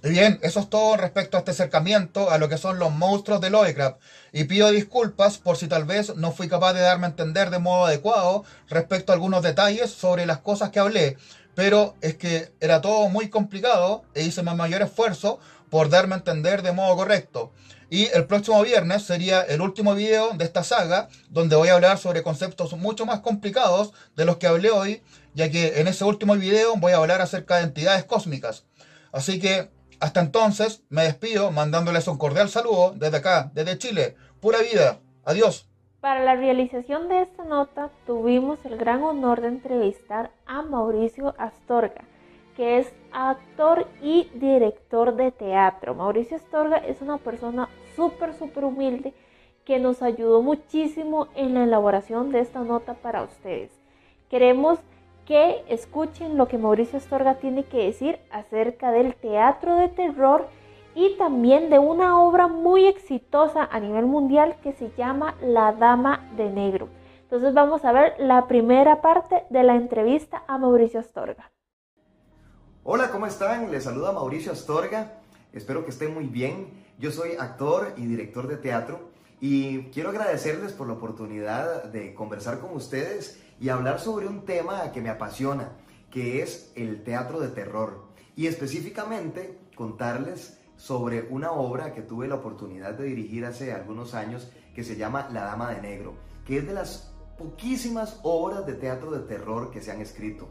Y bien, eso es todo respecto a este acercamiento a lo que son los monstruos de Lovecraft. Y pido disculpas por si tal vez no fui capaz de darme a entender de modo adecuado respecto a algunos detalles sobre las cosas que hablé. Pero es que era todo muy complicado e hice mi mayor esfuerzo por darme a entender de modo correcto. Y el próximo viernes sería el último video de esta saga, donde voy a hablar sobre conceptos mucho más complicados de los que hablé hoy, ya que en ese último video voy a hablar acerca de entidades cósmicas. Así que hasta entonces me despido mandándoles un cordial saludo desde acá, desde Chile. Pura vida. Adiós. Para la realización de esta nota tuvimos el gran honor de entrevistar a Mauricio Astorga que es actor y director de teatro. Mauricio Astorga es una persona súper, súper humilde que nos ayudó muchísimo en la elaboración de esta nota para ustedes. Queremos que escuchen lo que Mauricio Astorga tiene que decir acerca del teatro de terror y también de una obra muy exitosa a nivel mundial que se llama La Dama de Negro. Entonces vamos a ver la primera parte de la entrevista a Mauricio Astorga. Hola, ¿cómo están? Les saluda Mauricio Astorga. Espero que estén muy bien. Yo soy actor y director de teatro y quiero agradecerles por la oportunidad de conversar con ustedes y hablar sobre un tema que me apasiona, que es el teatro de terror. Y específicamente contarles sobre una obra que tuve la oportunidad de dirigir hace algunos años que se llama La Dama de Negro, que es de las poquísimas obras de teatro de terror que se han escrito.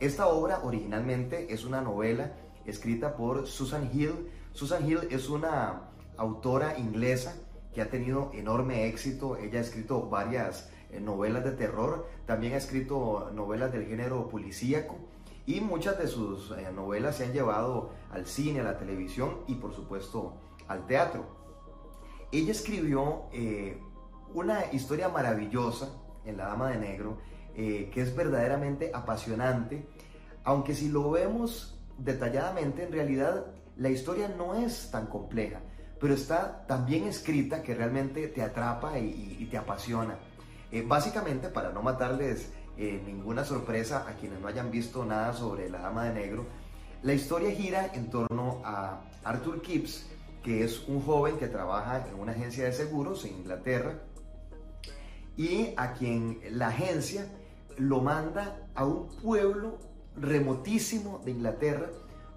Esta obra originalmente es una novela escrita por Susan Hill. Susan Hill es una autora inglesa que ha tenido enorme éxito. Ella ha escrito varias novelas de terror, también ha escrito novelas del género policíaco y muchas de sus eh, novelas se han llevado al cine, a la televisión y por supuesto al teatro. Ella escribió eh, una historia maravillosa en La Dama de Negro eh, que es verdaderamente apasionante, aunque si lo vemos detalladamente, en realidad la historia no es tan compleja, pero está tan bien escrita que realmente te atrapa y, te apasiona. Eh, básicamente, para no matarles eh, ninguna sorpresa a quienes no hayan visto nada sobre la Dama de Negro, la historia gira en torno a Arthur Kipps, que es un joven que trabaja en una agencia de seguros en Inglaterra y a quien la agencia lo manda a un pueblo remotísimo de Inglaterra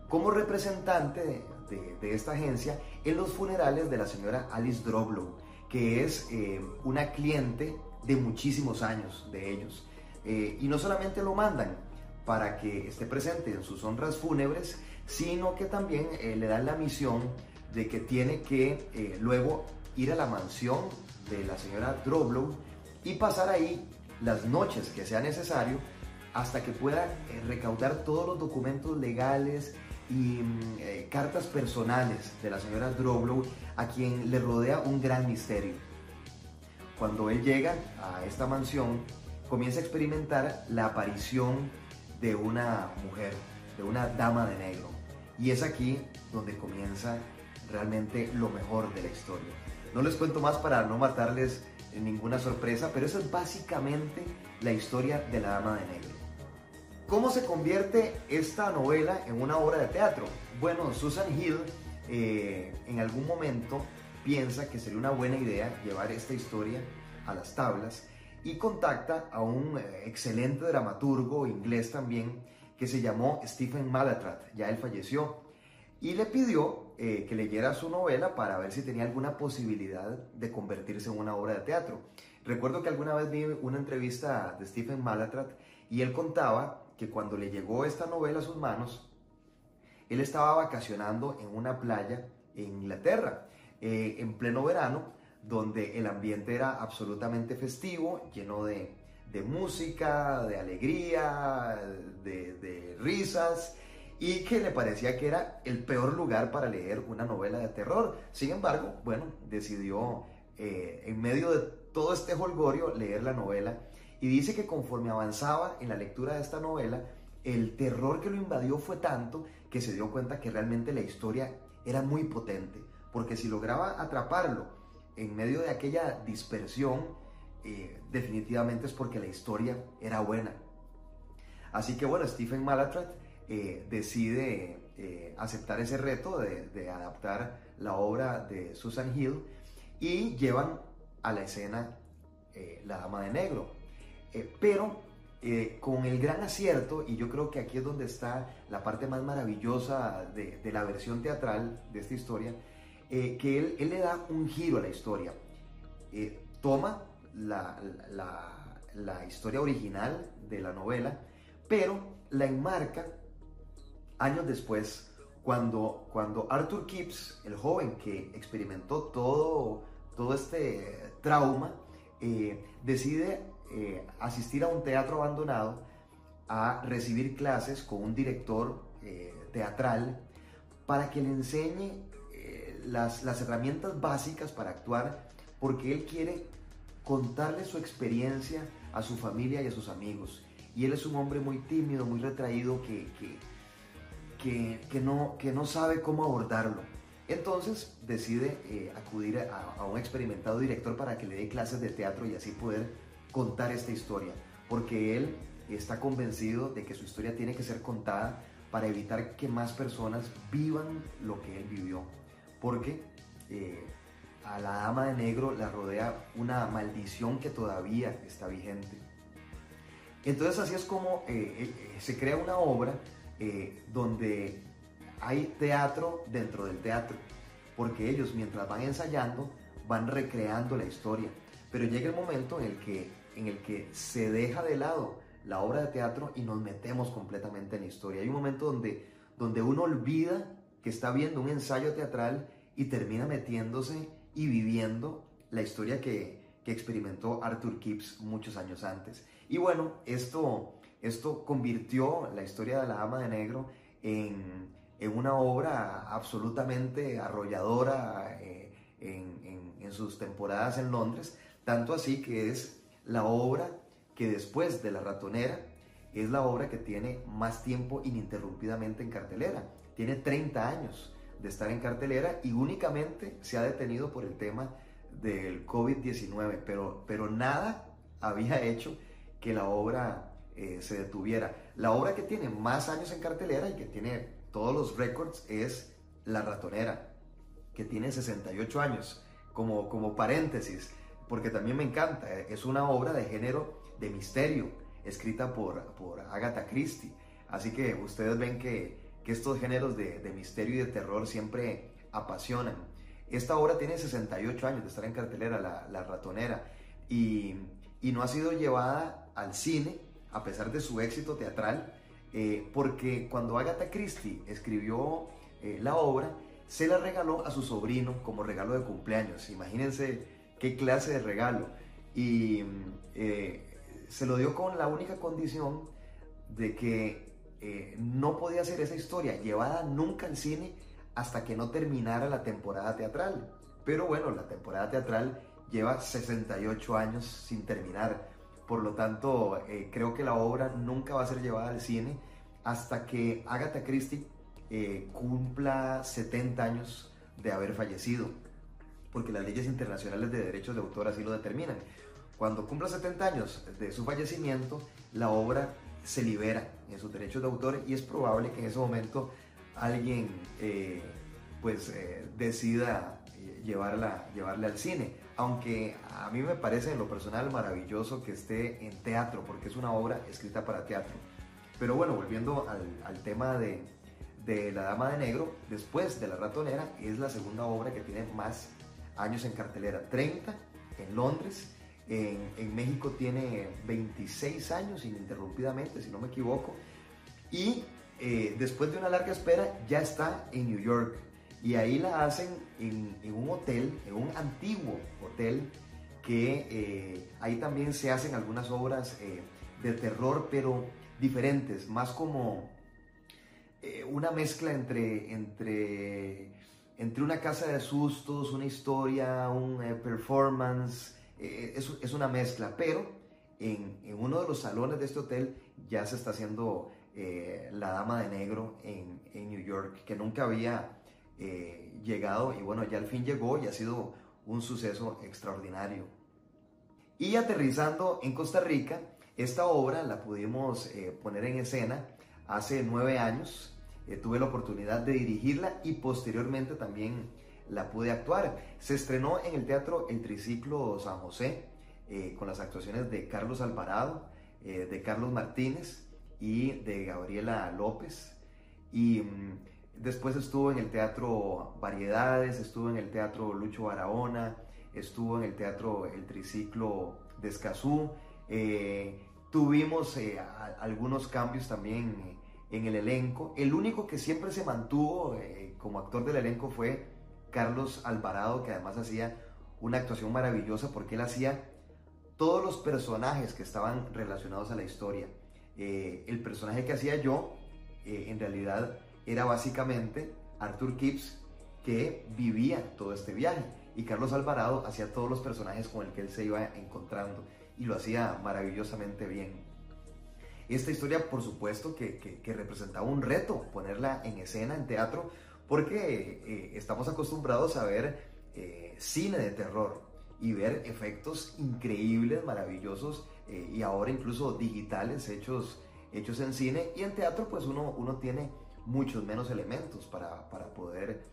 como representante de, esta agencia en los funerales de la señora Alice Droblow, que es eh, una cliente de muchísimos años de ellos. Eh, y no solamente lo mandan para que esté presente en sus honras fúnebres, sino que también eh, le dan la misión de que tiene que luego ir a la mansión de la señora Droblow y pasar ahí las noches que sea necesario hasta que pueda eh, recaudar todos los documentos legales y mm, eh, cartas personales de la señora Droblow, a quien le rodea un gran misterio. Cuando él llega a esta mansión, comienza a experimentar la aparición de una mujer, de una dama de negro. Y es aquí donde comienza realmente lo mejor de la historia. No les cuento más para no matarles ninguna sorpresa, pero eso es básicamente la historia de la Dama de Negro. ¿Cómo se convierte esta novela en una obra de teatro? Bueno, Susan Hill eh, en algún momento piensa que sería una buena idea llevar esta historia a las tablas y contacta a un eh, excelente dramaturgo inglés también que se llamó Stephen Malatrat, ya él falleció, y le pidió eh, que leyera su novela para ver si tenía alguna posibilidad de convertirse en una obra de teatro. Recuerdo que alguna vez vi una entrevista de Stephen Malatrat y él contaba que cuando le llegó esta novela a sus manos, él estaba vacacionando en una playa en Inglaterra, eh, en pleno verano, donde el ambiente era absolutamente festivo, lleno de, música, de alegría, de, risas, y que le parecía que era el peor lugar para leer una novela de terror. Sin embargo, bueno, decidió eh, en medio de todo este holgorio leer la novela y dice que conforme avanzaba en la lectura de esta novela, el terror que lo invadió fue tanto que se dio cuenta que realmente la historia era muy potente, porque si lograba atraparlo en medio de aquella dispersión, eh, definitivamente es porque la historia era buena. Así que bueno, Stephen Malatrat eh, decide eh, aceptar ese reto de, adaptar la obra de Susan Hill y llevan a la escena La Dama de Negro. pero con el gran acierto, y yo creo que aquí es donde está la parte más maravillosa de, de la versión teatral de esta historia, eh, que él, él, le da un giro a la historia. Eh, toma la, la, la, historia original de la novela, pero la enmarca años después, cuando, cuando Arthur Kipps, el joven que experimentó todo, todo este trauma, eh, decide asistir a un teatro abandonado a recibir clases con un director teatral para que le enseñe las, herramientas básicas para actuar porque él quiere contarle su experiencia a su familia y a sus amigos. Y él es un hombre muy tímido, muy retraído, que, que, que, no, que no sabe cómo abordarlo. Entonces decide eh, acudir a, a, un experimentado director para que le dé clases de teatro y así poder contar esta historia. Porque él está convencido de que su historia tiene que ser contada para evitar que más personas vivan lo que él vivió porque eh, a la dama de negro la rodea una maldición que todavía está vigente. Entonces así es como eh, eh, se crea una obra donde hay teatro dentro del teatro, porque ellos mientras van ensayando van recreando la historia, pero llega el momento en el que, en el que se deja de lado la obra de teatro y nos metemos completamente en la historia. Hay un momento donde, donde uno olvida que está viendo un ensayo teatral y termina metiéndose y viviendo la historia que, experimentó Arthur Kipps muchos años antes. Y bueno, esto, esto convirtió la historia de la Ama de Negro en, una obra absolutamente arrolladora eh, en, en sus temporadas en Londres, tanto así que es la obra que después de La Ratonera es la obra que tiene más tiempo ininterrumpidamente en cartelera. Tiene 30 años de estar en cartelera y únicamente se ha detenido por el tema del COVID-19, pero, pero nada había hecho que la obra eh, se detuviera. La obra que tiene más años en cartelera y que tiene todos los récords es La Ratonera, que tiene 68 años, como, como paréntesis, porque también me encanta, eh, es una obra de género de misterio, escrita por, por Agatha Christie. Así que ustedes ven que que estos géneros de, misterio y de terror siempre apasionan. Esta obra tiene 68 años de estar en cartelera, La, Ratonera, y, no ha sido llevada al cine a pesar de su éxito teatral, eh, porque cuando Agatha Christie escribió eh, la obra, se la regaló a su sobrino como regalo de cumpleaños. Imagínense qué clase de regalo. Y eh, se lo dio con la única condición de que eh, no podía ser esa historia llevada nunca al cine hasta que no terminara la temporada teatral. Pero bueno, la temporada teatral lleva 68 años sin terminar. Por lo tanto, eh, creo que la obra nunca va a ser llevada al cine hasta que Agatha Christie eh, cumpla 70 años de haber fallecido, porque las leyes internacionales de derechos de autor así lo determinan. Cuando cumpla 70 años de su fallecimiento, la obra se libera en sus derechos de autor y es probable que en ese momento alguien eh, pues eh, decida llevarla, llevarla al cine. Aunque a mí me parece en lo personal maravilloso que esté en teatro, porque es una obra escrita para teatro. Pero bueno, volviendo al, al tema de, de La Dama de Negro, después de La Ratonera, es la segunda obra que tiene más años en cartelera. 30 en Londres, en, en, México tiene 26 años ininterrumpidamente, si no me equivoco. Y eh, después de una larga espera ya está en New York. Y ahí la hacen en, en un hotel, en un antiguo hotel, que eh, ahí también se hacen algunas obras eh, de terror, pero diferentes, más como eh, una mezcla entre, entre, entre una casa de sustos, una historia, un eh, performance, eh, es, es, una mezcla, pero en, en, uno de los salones de este hotel ya se está haciendo La Dama de Negro en, en, New York, que nunca había llegado y bueno, ya al fin llegó y ha sido un suceso extraordinario. Y aterrizando en Costa Rica, esta obra la pudimos poner en escena hace nueve años. Eh, tuve la oportunidad de dirigirla y posteriormente también la pude actuar. Se estrenó en el Teatro El Triciclo San José eh, con las actuaciones de Carlos Alvarado, eh, de Carlos Martínez y de Gabriela López. Y mmm, después estuvo en el Teatro Variedades, estuvo en el Teatro Lucho Barahona, estuvo en el Teatro El Triciclo de Escazú. tuvimos algunos cambios también en el elenco. El único que siempre se mantuvo eh, como actor del elenco fue Carlos Alvarado, que además hacía una actuación maravillosa porque él hacía todos los personajes que estaban relacionados a la historia. Eh, el personaje que hacía yo, eh, en realidad, era básicamente Arthur Kipps, que vivía todo este viaje. Y Carlos Alvarado hacía todos los personajes con el que él se iba encontrando. Y lo hacía maravillosamente bien. Esta historia, por supuesto, que, que, representaba un reto ponerla en escena, en teatro, porque eh, estamos acostumbrados a ver eh, cine de terror y ver efectos increíbles, maravillosos eh, y ahora incluso digitales hechos, hechos en cine. Y en teatro, pues uno, uno tiene muchos menos elementos para, para poder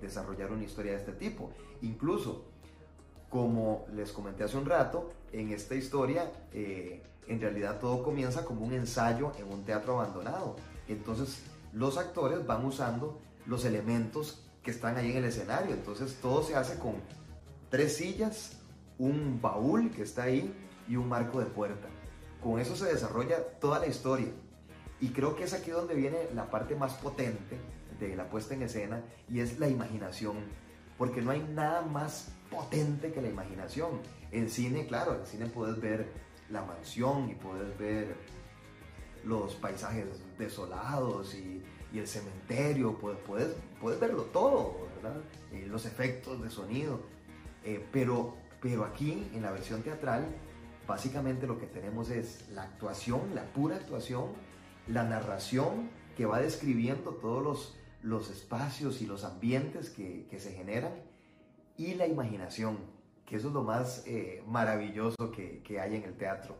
desarrollar una historia de este tipo. Incluso, como les comenté hace un rato, en esta historia en realidad todo comienza como un ensayo en un teatro abandonado. Entonces los actores van usando los elementos que están ahí en el escenario. Entonces todo se hace con tres sillas, un baúl que está ahí y un marco de puerta. Con eso se desarrolla toda la historia. Y creo que es aquí donde viene la parte más potente de la puesta en escena y es la imaginación. Porque no hay nada más potente que la imaginación. En cine, claro, en cine puedes ver la mansión y puedes ver los paisajes desolados y, y el cementerio, puedes, puedes, puedes verlo todo, ¿verdad? Eh, los efectos de sonido. Eh, pero, pero aquí, en la versión teatral, básicamente lo que tenemos es la actuación, la pura actuación, la narración que va describiendo todos los, los espacios y los ambientes que, que se generan y la imaginación que eso es lo más eh, maravilloso que, que, hay en el teatro.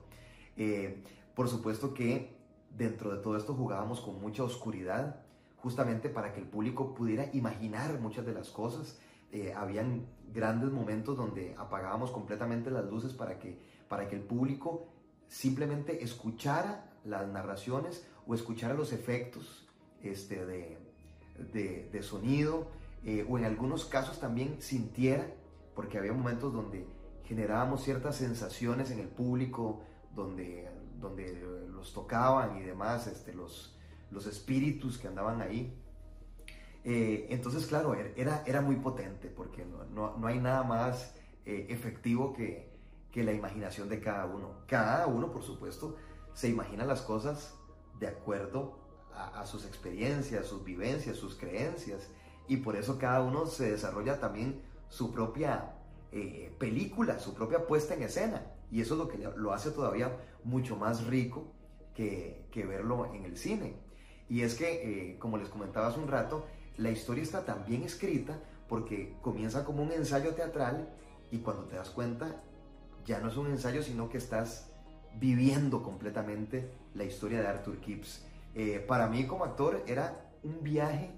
Eh, por supuesto que dentro de todo esto jugábamos con mucha oscuridad, justamente para que el público pudiera imaginar muchas de las cosas. Eh, habían grandes momentos donde apagábamos completamente las luces para que, para que el público simplemente escuchara las narraciones o escuchara los efectos este, de, de, sonido eh, o en algunos casos también sintiera porque había momentos donde generábamos ciertas sensaciones en el público, donde, donde los tocaban y demás, este, los, los espíritus que andaban ahí. Eh, entonces, claro, er, era, era muy potente, porque no, no, no hay nada más eh, efectivo que, que la imaginación de cada uno. Cada uno, por supuesto, se imagina las cosas de acuerdo a, sus experiencias, sus vivencias, sus creencias, y por eso cada uno se desarrolla también su propia eh, película, su propia puesta en escena. Y eso es lo que lo hace todavía mucho más rico que, verlo en el cine. Y es que, eh, como les comentaba hace un rato, la historia está tan bien escrita porque comienza como un ensayo teatral y cuando te das cuenta ya no es un ensayo, sino que estás viviendo completamente la historia de Arthur Kipps. Eh, para mí como actor era un viaje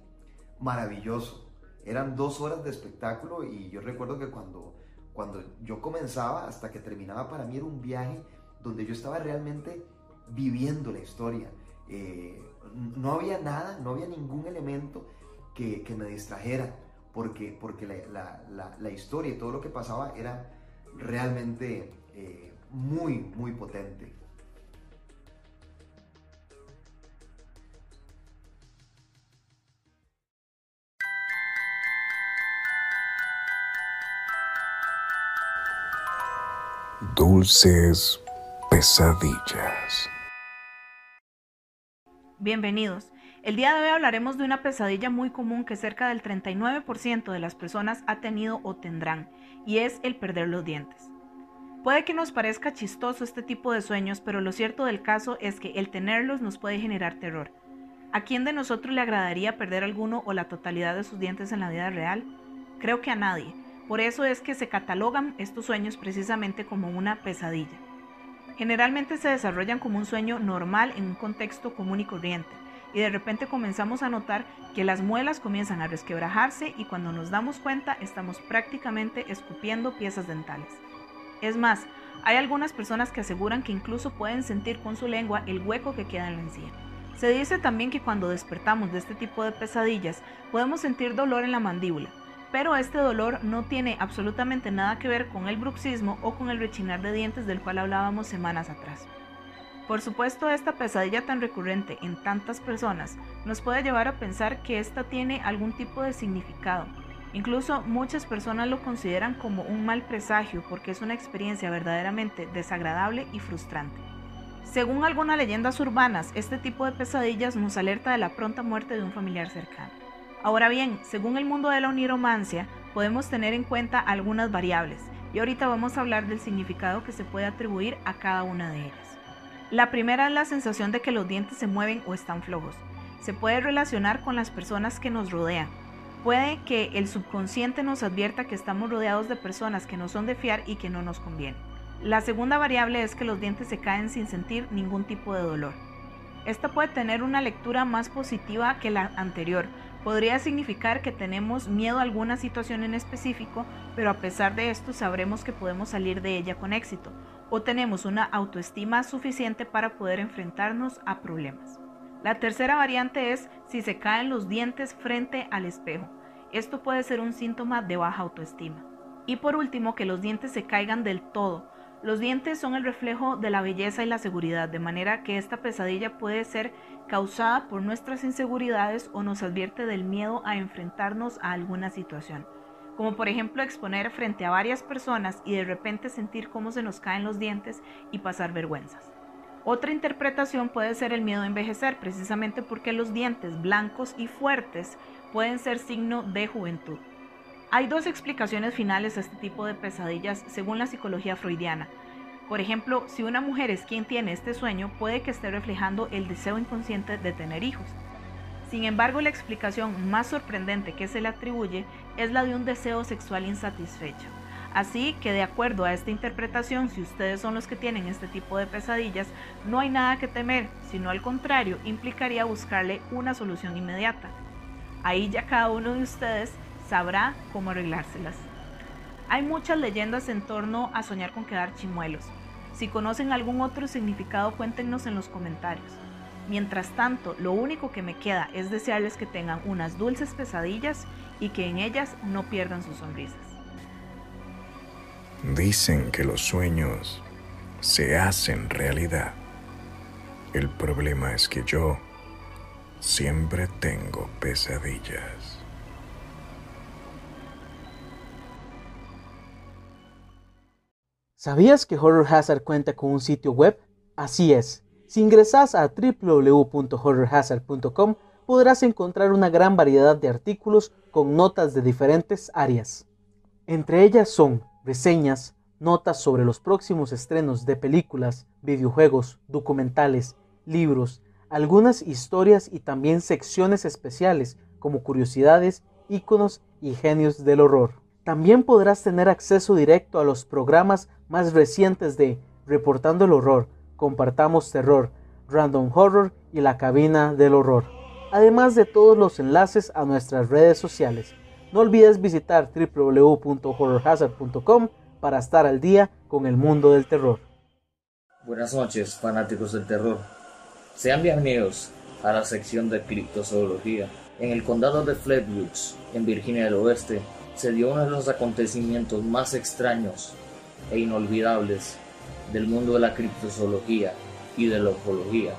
maravilloso. Eran dos horas de espectáculo y yo recuerdo que cuando, cuando yo comenzaba hasta que terminaba, para mí era un viaje donde yo estaba realmente viviendo la historia. Eh, no había nada, no había ningún elemento que, me distrajera, porque, porque la, historia y todo lo que pasaba era realmente eh, muy, muy potente. Dulces pesadillas. Bienvenidos. El día de hoy hablaremos de una pesadilla muy común que cerca del 39% de las personas ha tenido o tendrán, y es el perder los dientes. Puede que nos parezca chistoso este tipo de sueños, pero lo cierto del caso es que el tenerlos nos puede generar terror. ¿A quién de nosotros le agradaría perder alguno o la totalidad de sus dientes en la vida real? Creo que a nadie. Por eso es que se catalogan estos sueños precisamente como una pesadilla. Generalmente se desarrollan como un sueño normal en un contexto común y corriente, y de repente comenzamos a notar que las muelas comienzan a resquebrajarse y cuando nos damos cuenta estamos prácticamente escupiendo piezas dentales. Es más, hay algunas personas que aseguran que incluso pueden sentir con su lengua el hueco que queda en la encía. Se dice también que cuando despertamos de este tipo de pesadillas podemos sentir dolor en la mandíbula, pero este dolor no tiene absolutamente nada que ver con el bruxismo o con el rechinar de dientes del cual hablábamos semanas atrás. Por supuesto, esta pesadilla tan recurrente en tantas personas nos puede llevar a pensar que esta tiene algún tipo de significado. Incluso muchas personas lo consideran como un mal presagio porque es una experiencia verdaderamente desagradable y frustrante. Según algunas leyendas urbanas, este tipo de pesadillas nos alerta de la pronta muerte de un familiar cercano. Ahora bien, según el mundo de la oniromancia, podemos tener en cuenta algunas variables y ahorita vamos a hablar del significado que se puede atribuir a cada una de ellas. La primera es la sensación de que los dientes se mueven o están flojos. Se puede relacionar con las personas que nos rodean. Puede que el subconsciente nos advierta que estamos rodeados de personas que no son de fiar y que no nos convienen. La segunda variable es que los dientes se caen sin sentir ningún tipo de dolor. Esta puede tener una lectura más positiva que la anterior, Podría significar que tenemos miedo a alguna situación en específico, pero a pesar de esto sabremos que podemos salir de ella con éxito, o tenemos una autoestima suficiente para poder enfrentarnos a problemas. La tercera variante es si se caen los dientes frente al espejo. Esto puede ser un síntoma de baja autoestima. Y por último, que los dientes se caigan del todo, los dientes son el reflejo de la belleza y la seguridad, de manera que esta pesadilla puede ser causada por nuestras inseguridades o nos advierte del miedo a enfrentarnos a alguna situación, como por ejemplo exponer frente a varias personas y de repente sentir cómo se nos caen los dientes y pasar vergüenzas. Otra interpretación puede ser el miedo a envejecer, precisamente porque los dientes blancos y fuertes pueden ser signo de juventud. Hay dos explicaciones finales a este tipo de pesadillas según la psicología freudiana. Por ejemplo, si una mujer es quien tiene este sueño, puede que esté reflejando el deseo inconsciente de tener hijos. Sin embargo, la explicación más sorprendente que se le atribuye es la de un deseo sexual insatisfecho. Así que de acuerdo a esta interpretación, si ustedes son los que tienen este tipo de pesadillas, no hay nada que temer, sino al contrario, implicaría buscarle una solución inmediata. Ahí ya cada uno de ustedes sabrá cómo arreglárselas. Hay muchas leyendas en torno a soñar con quedar chimuelos. Si conocen algún otro significado, cuéntenos en los comentarios. Mientras tanto, lo único que me queda es desearles que tengan unas dulces pesadillas y que en ellas no pierdan sus sonrisas. Dicen que los sueños se hacen realidad. El problema es que yo siempre tengo pesadillas. ¿Sabías que Horror Hazard cuenta con un sitio web? Así es. Si ingresas a www.horrorhazard.com podrás encontrar una gran variedad de artículos con notas de diferentes áreas. Entre ellas son reseñas, notas sobre los próximos estrenos de películas, videojuegos, documentales, libros, algunas historias y también secciones especiales como curiosidades, íconos y genios del horror. También podrás tener acceso directo a los programas más recientes de Reportando el Horror, Compartamos Terror, Random Horror y La Cabina del Horror, además de todos los enlaces a nuestras redes sociales. No olvides visitar www.horrorhazard.com para estar al día con el mundo del terror. Buenas noches, fanáticos del terror. Sean bienvenidos a la sección de criptozoología. En el condado de Flatwoods, en Virginia del Oeste, se dio uno de los acontecimientos más extraños e inolvidables del mundo de la criptozoología y de la ufología.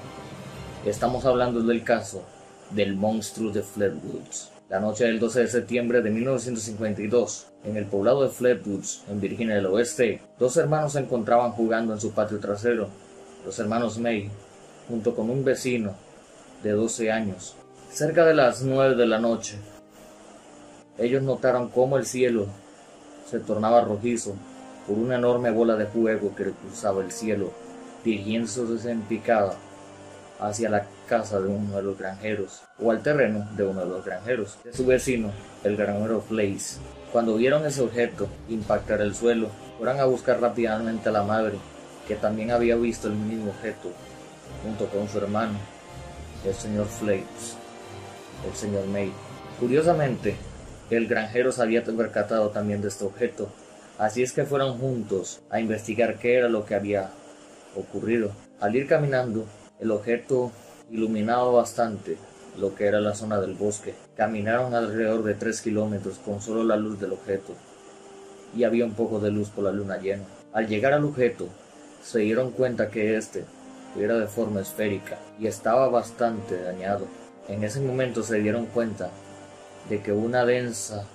Estamos hablando del caso del monstruo de Flatwoods. La noche del 12 de septiembre de 1952, en el poblado de Flatwoods, en Virginia del Oeste, dos hermanos se encontraban jugando en su patio trasero. Los hermanos May, junto con un vecino de 12 años. Cerca de las 9 de la noche, ellos notaron cómo el cielo se tornaba rojizo por una enorme bola de fuego que cruzaba el cielo, dirigiéndose en picada hacia la casa de uno de los granjeros o al terreno de uno de los granjeros, de su vecino, el granjero Blaze. Cuando vieron ese objeto impactar el suelo, fueron a buscar rápidamente a la madre, que también había visto el mismo objeto, junto con su hermano, el señor Flames, el señor May. Curiosamente, el granjero se había percatado también de este objeto, así es que fueron juntos a investigar qué era lo que había ocurrido. Al ir caminando, el objeto iluminaba bastante lo que era la zona del bosque. Caminaron alrededor de 3 kilómetros con solo la luz del objeto y había un poco de luz por la luna llena. Al llegar al objeto, se dieron cuenta que este era de forma esférica y estaba bastante dañado. En ese momento se dieron cuenta de que una densa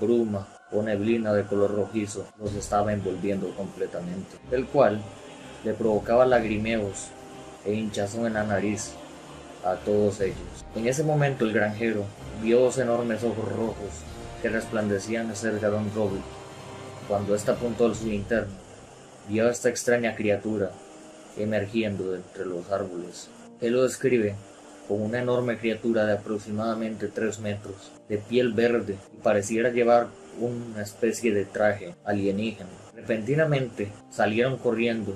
bruma o neblina de color rojizo los estaba envolviendo completamente, el cual le provocaba lagrimeos e hinchazón en la nariz a todos ellos. En ese momento el granjero vio dos enormes ojos rojos que resplandecían cerca de un roble. Cuando éste apuntó su linterna, vio a esta extraña criatura emergiendo de entre los árboles. Él lo describe como una enorme criatura de aproximadamente 3 metros, de piel verde y pareciera llevar una especie de traje alienígena. Repentinamente salieron corriendo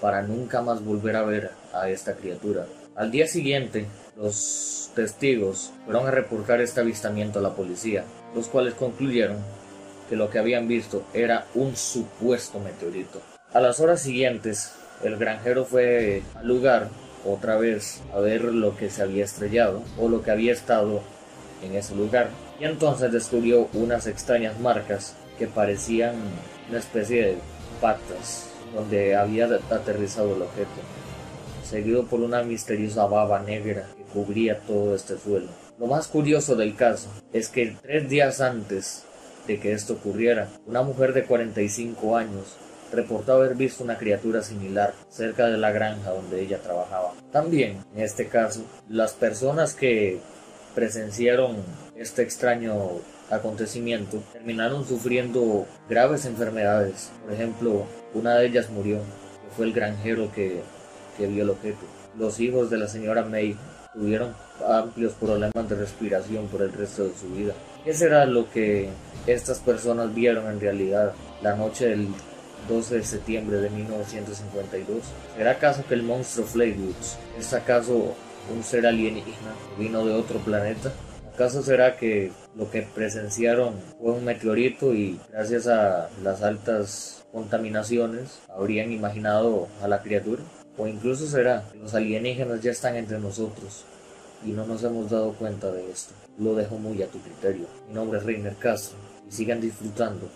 para nunca más volver a ver a esta criatura. Al día siguiente, los testigos fueron a reportar este avistamiento a la policía, los cuales concluyeron que lo que habían visto era un supuesto meteorito. A las horas siguientes, el granjero fue al lugar otra vez a ver lo que se había estrellado o lo que había estado en ese lugar y entonces descubrió unas extrañas marcas que parecían una especie de patas donde había aterrizado el objeto, seguido por una misteriosa baba negra que cubría todo este suelo. Lo más curioso del caso es que tres días antes de que esto ocurriera, una mujer de 45 años reportó haber visto una criatura similar cerca de la granja donde ella trabajaba. También, en este caso, las personas que presenciaron este extraño acontecimiento terminaron sufriendo graves enfermedades. Por ejemplo, una de ellas murió, que fue el granjero que, que vio el objeto. Los hijos de la señora May tuvieron amplios problemas de respiración por el resto de su vida. ¿Qué será lo que estas personas vieron en realidad la noche del 12 de septiembre de 1952? ¿Será acaso que el monstruo Fleetwoods es acaso un ser alienígena que vino de otro planeta? ¿Acaso será que lo que presenciaron fue un meteorito y gracias a las altas contaminaciones habrían imaginado a la criatura? O incluso será que los alienígenas ya están entre nosotros y no nos hemos dado cuenta de esto. Lo dejo muy a tu criterio. Mi nombre es Reiner Castro y sigan disfrutando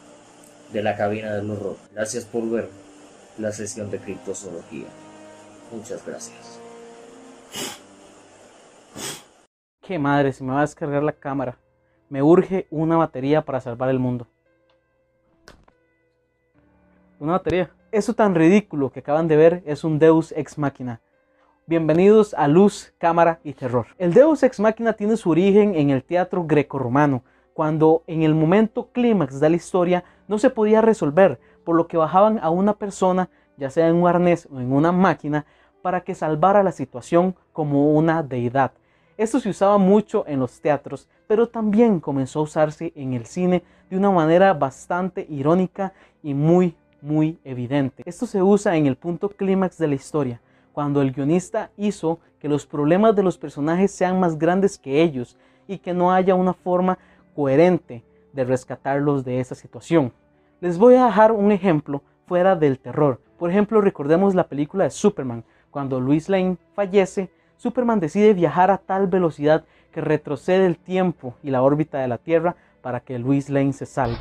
de la cabina del horror. Gracias por ver la sesión de criptozoología. Muchas gracias. Qué madre, se me va a descargar la cámara. Me urge una batería para salvar el mundo. Una batería. Eso tan ridículo que acaban de ver es un Deus Ex Machina. Bienvenidos a Luz, Cámara y Terror. El Deus Ex Machina tiene su origen en el teatro grecorromano, cuando en el momento clímax de la historia no se podía resolver, por lo que bajaban a una persona, ya sea en un arnés o en una máquina, para que salvara la situación como una deidad. Esto se usaba mucho en los teatros, pero también comenzó a usarse en el cine de una manera bastante irónica y muy, muy evidente. Esto se usa en el punto clímax de la historia, cuando el guionista hizo que los problemas de los personajes sean más grandes que ellos y que no haya una forma coherente de rescatarlos de esa situación. Les voy a dejar un ejemplo fuera del terror. Por ejemplo, recordemos la película de Superman. Cuando Luis Lane fallece, Superman decide viajar a tal velocidad que retrocede el tiempo y la órbita de la Tierra para que Luis Lane se salve.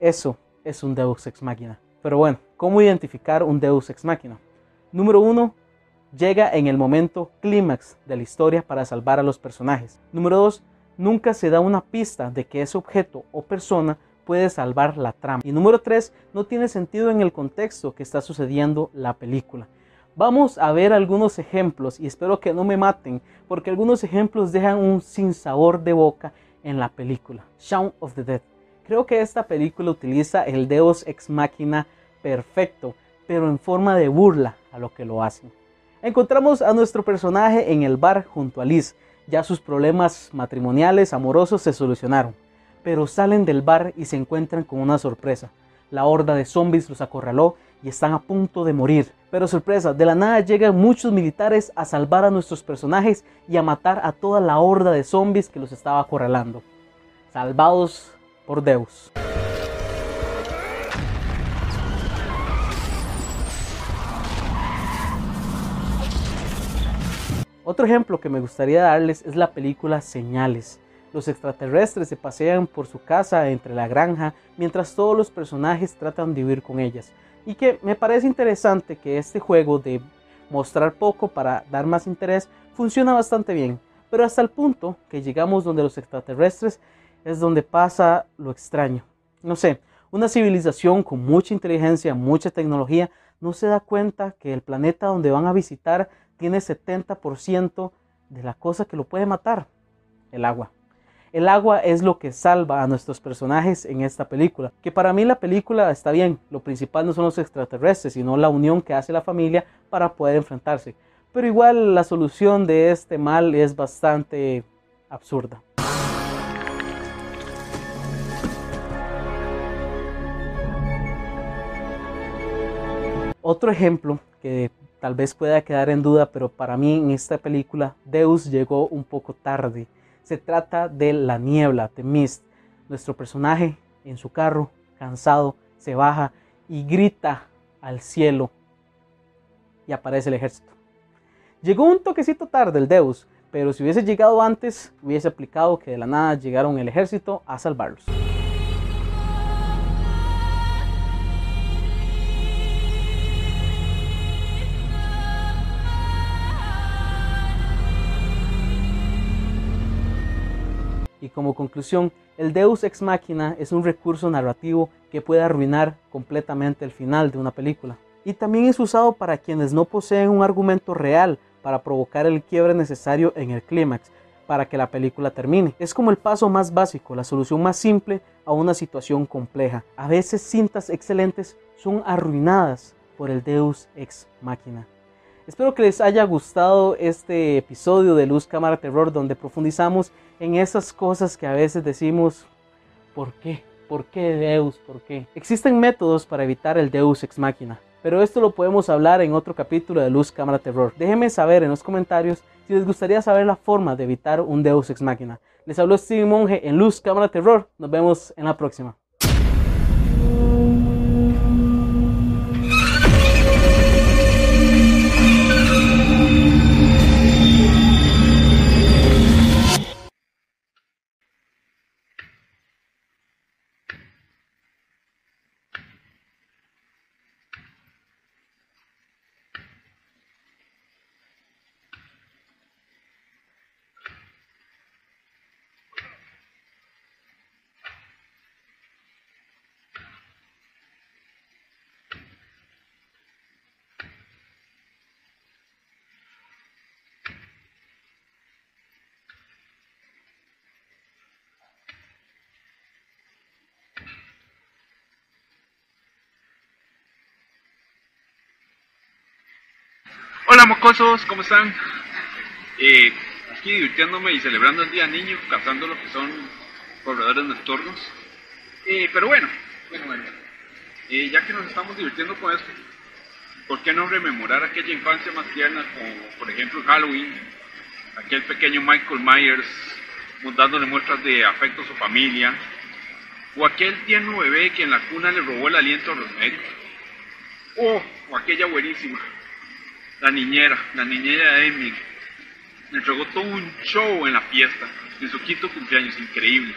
Eso es un Deus Ex Machina. Pero bueno, ¿cómo identificar un Deus Ex Machina? Número uno, llega en el momento clímax de la historia para salvar a los personajes. Número dos, nunca se da una pista de que ese objeto o persona puede salvar la trama. Y número tres, no tiene sentido en el contexto que está sucediendo la película. Vamos a ver algunos ejemplos y espero que no me maten porque algunos ejemplos dejan un sinsabor de boca en la película. Shaun of the Dead. Creo que esta película utiliza el Deus ex machina perfecto, pero en forma de burla a lo que lo hacen. Encontramos a nuestro personaje en el bar junto a Liz. Ya sus problemas matrimoniales, amorosos se solucionaron, pero salen del bar y se encuentran con una sorpresa. La horda de zombies los acorraló y están a punto de morir. Pero sorpresa, de la nada llegan muchos militares a salvar a nuestros personajes y a matar a toda la horda de zombies que los estaba acorralando. Salvados por Deus. Otro ejemplo que me gustaría darles es la película Señales. Los extraterrestres se pasean por su casa entre la granja mientras todos los personajes tratan de vivir con ellas. Y que me parece interesante que este juego de mostrar poco para dar más interés funciona bastante bien. Pero hasta el punto que llegamos donde los extraterrestres es donde pasa lo extraño. No sé, una civilización con mucha inteligencia, mucha tecnología, no se da cuenta que el planeta donde van a visitar tiene 70% de la cosa que lo puede matar, el agua. El agua es lo que salva a nuestros personajes en esta película. Que para mí la película está bien, lo principal no son los extraterrestres, sino la unión que hace la familia para poder enfrentarse. Pero igual la solución de este mal es bastante absurda. Otro ejemplo que tal vez pueda quedar en duda, pero para mí en esta película Deus llegó un poco tarde. Se trata de la niebla, de Mist. Nuestro personaje en su carro, cansado, se baja y grita al cielo y aparece el ejército. Llegó un toquecito tarde el Deus, pero si hubiese llegado antes, hubiese aplicado que de la nada llegaron el ejército a salvarlos. Como conclusión, el Deus ex machina es un recurso narrativo que puede arruinar completamente el final de una película. Y también es usado para quienes no poseen un argumento real para provocar el quiebre necesario en el clímax para que la película termine. Es como el paso más básico, la solución más simple a una situación compleja. A veces cintas excelentes son arruinadas por el Deus ex machina. Espero que les haya gustado este episodio de Luz Cámara Terror donde profundizamos en esas cosas que a veces decimos, ¿por qué? ¿Por qué Deus? ¿Por qué? Existen métodos para evitar el Deus ex machina, pero esto lo podemos hablar en otro capítulo de Luz Cámara Terror. Déjenme saber en los comentarios si les gustaría saber la forma de evitar un Deus ex machina. Les habló Steven Monge en Luz Cámara Terror. Nos vemos en la próxima. Hola mocosos, ¿cómo están? Eh, aquí divirtiéndome y celebrando el Día Niño, cazando lo que son corredores nocturnos. Eh, pero bueno, bueno, bueno. Eh, ya que nos estamos divirtiendo con esto, ¿por qué no rememorar aquella infancia más tierna como por ejemplo Halloween? Aquel pequeño Michael Myers dándole muestras de afecto a su familia. O aquel tierno bebé que en la cuna le robó el aliento a Rosemary. Oh, o aquella buenísima, la niñera, la niñera de Emily. Le entregó todo un show en la fiesta, en su quinto cumpleaños, increíble.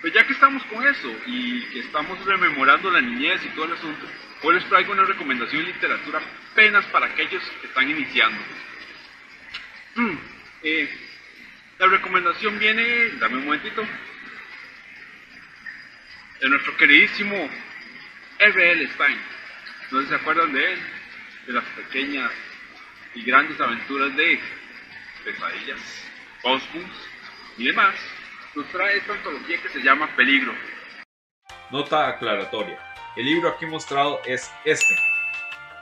Pues ya que estamos con eso y que estamos rememorando la niñez y todo el asunto, hoy les traigo una recomendación de literatura apenas para aquellos que están iniciando. Mm, eh, la recomendación viene, dame un momentito, de nuestro queridísimo R.L. Stein. No sé si se acuerdan de él, de las pequeñas y grandes aventuras de pesadillas, cosmos y demás nos trae esta antología que se llama Peligro. Nota aclaratoria. El libro aquí mostrado es este.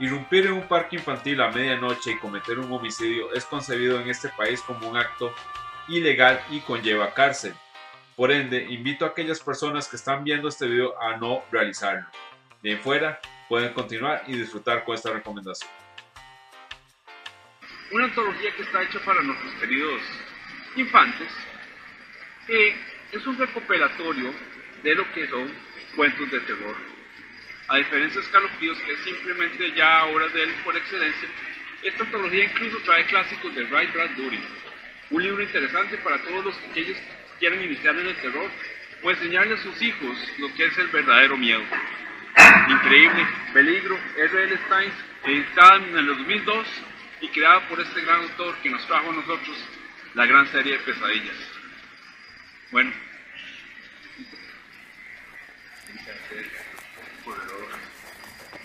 Irrumpir en un parque infantil a medianoche y cometer un homicidio es concebido en este país como un acto ilegal y conlleva cárcel. Por ende, invito a aquellas personas que están viendo este video a no realizarlo. De fuera, pueden continuar y disfrutar con esta recomendación. Una antología que está hecha para nuestros queridos infantes es un recopilatorio de lo que son cuentos de terror. A diferencia de Escalofríos, que es simplemente ya obras de él por excelencia, esta antología incluso trae clásicos de Ray Bradbury. Un libro interesante para todos los que aquellos quieran iniciar en el terror o enseñarle a sus hijos lo que es el verdadero miedo. Increíble, Peligro, R.L. Stein, editada en el 2002 y creada por este gran autor que nos trajo a nosotros la gran serie de pesadillas. Bueno.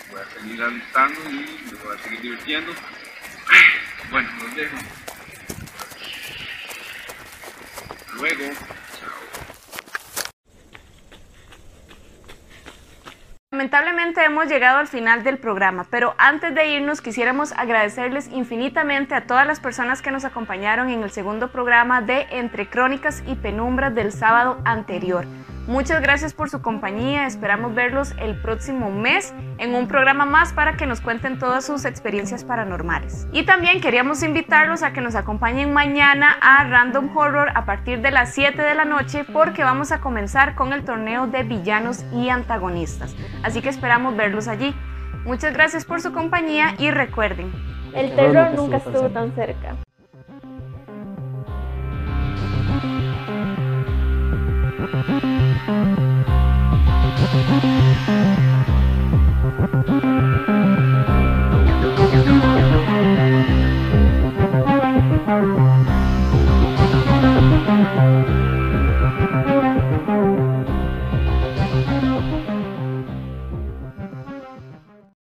Voy a seguir alistando y me voy a seguir divirtiendo. Bueno, los dejo. Luego. Lamentablemente hemos llegado al final del programa, pero antes de irnos quisiéramos agradecerles infinitamente a todas las personas que nos acompañaron en el segundo programa de Entre Crónicas y Penumbras del sábado anterior. Muchas gracias por su compañía. Esperamos verlos el próximo mes en un programa más para que nos cuenten todas sus experiencias paranormales. Y también queríamos invitarlos a que nos acompañen mañana a Random Horror a partir de las 7 de la noche porque vamos a comenzar con el torneo de villanos y antagonistas. Así que esperamos verlos allí. Muchas gracias por su compañía y recuerden, el terror nunca estuvo tan cerca.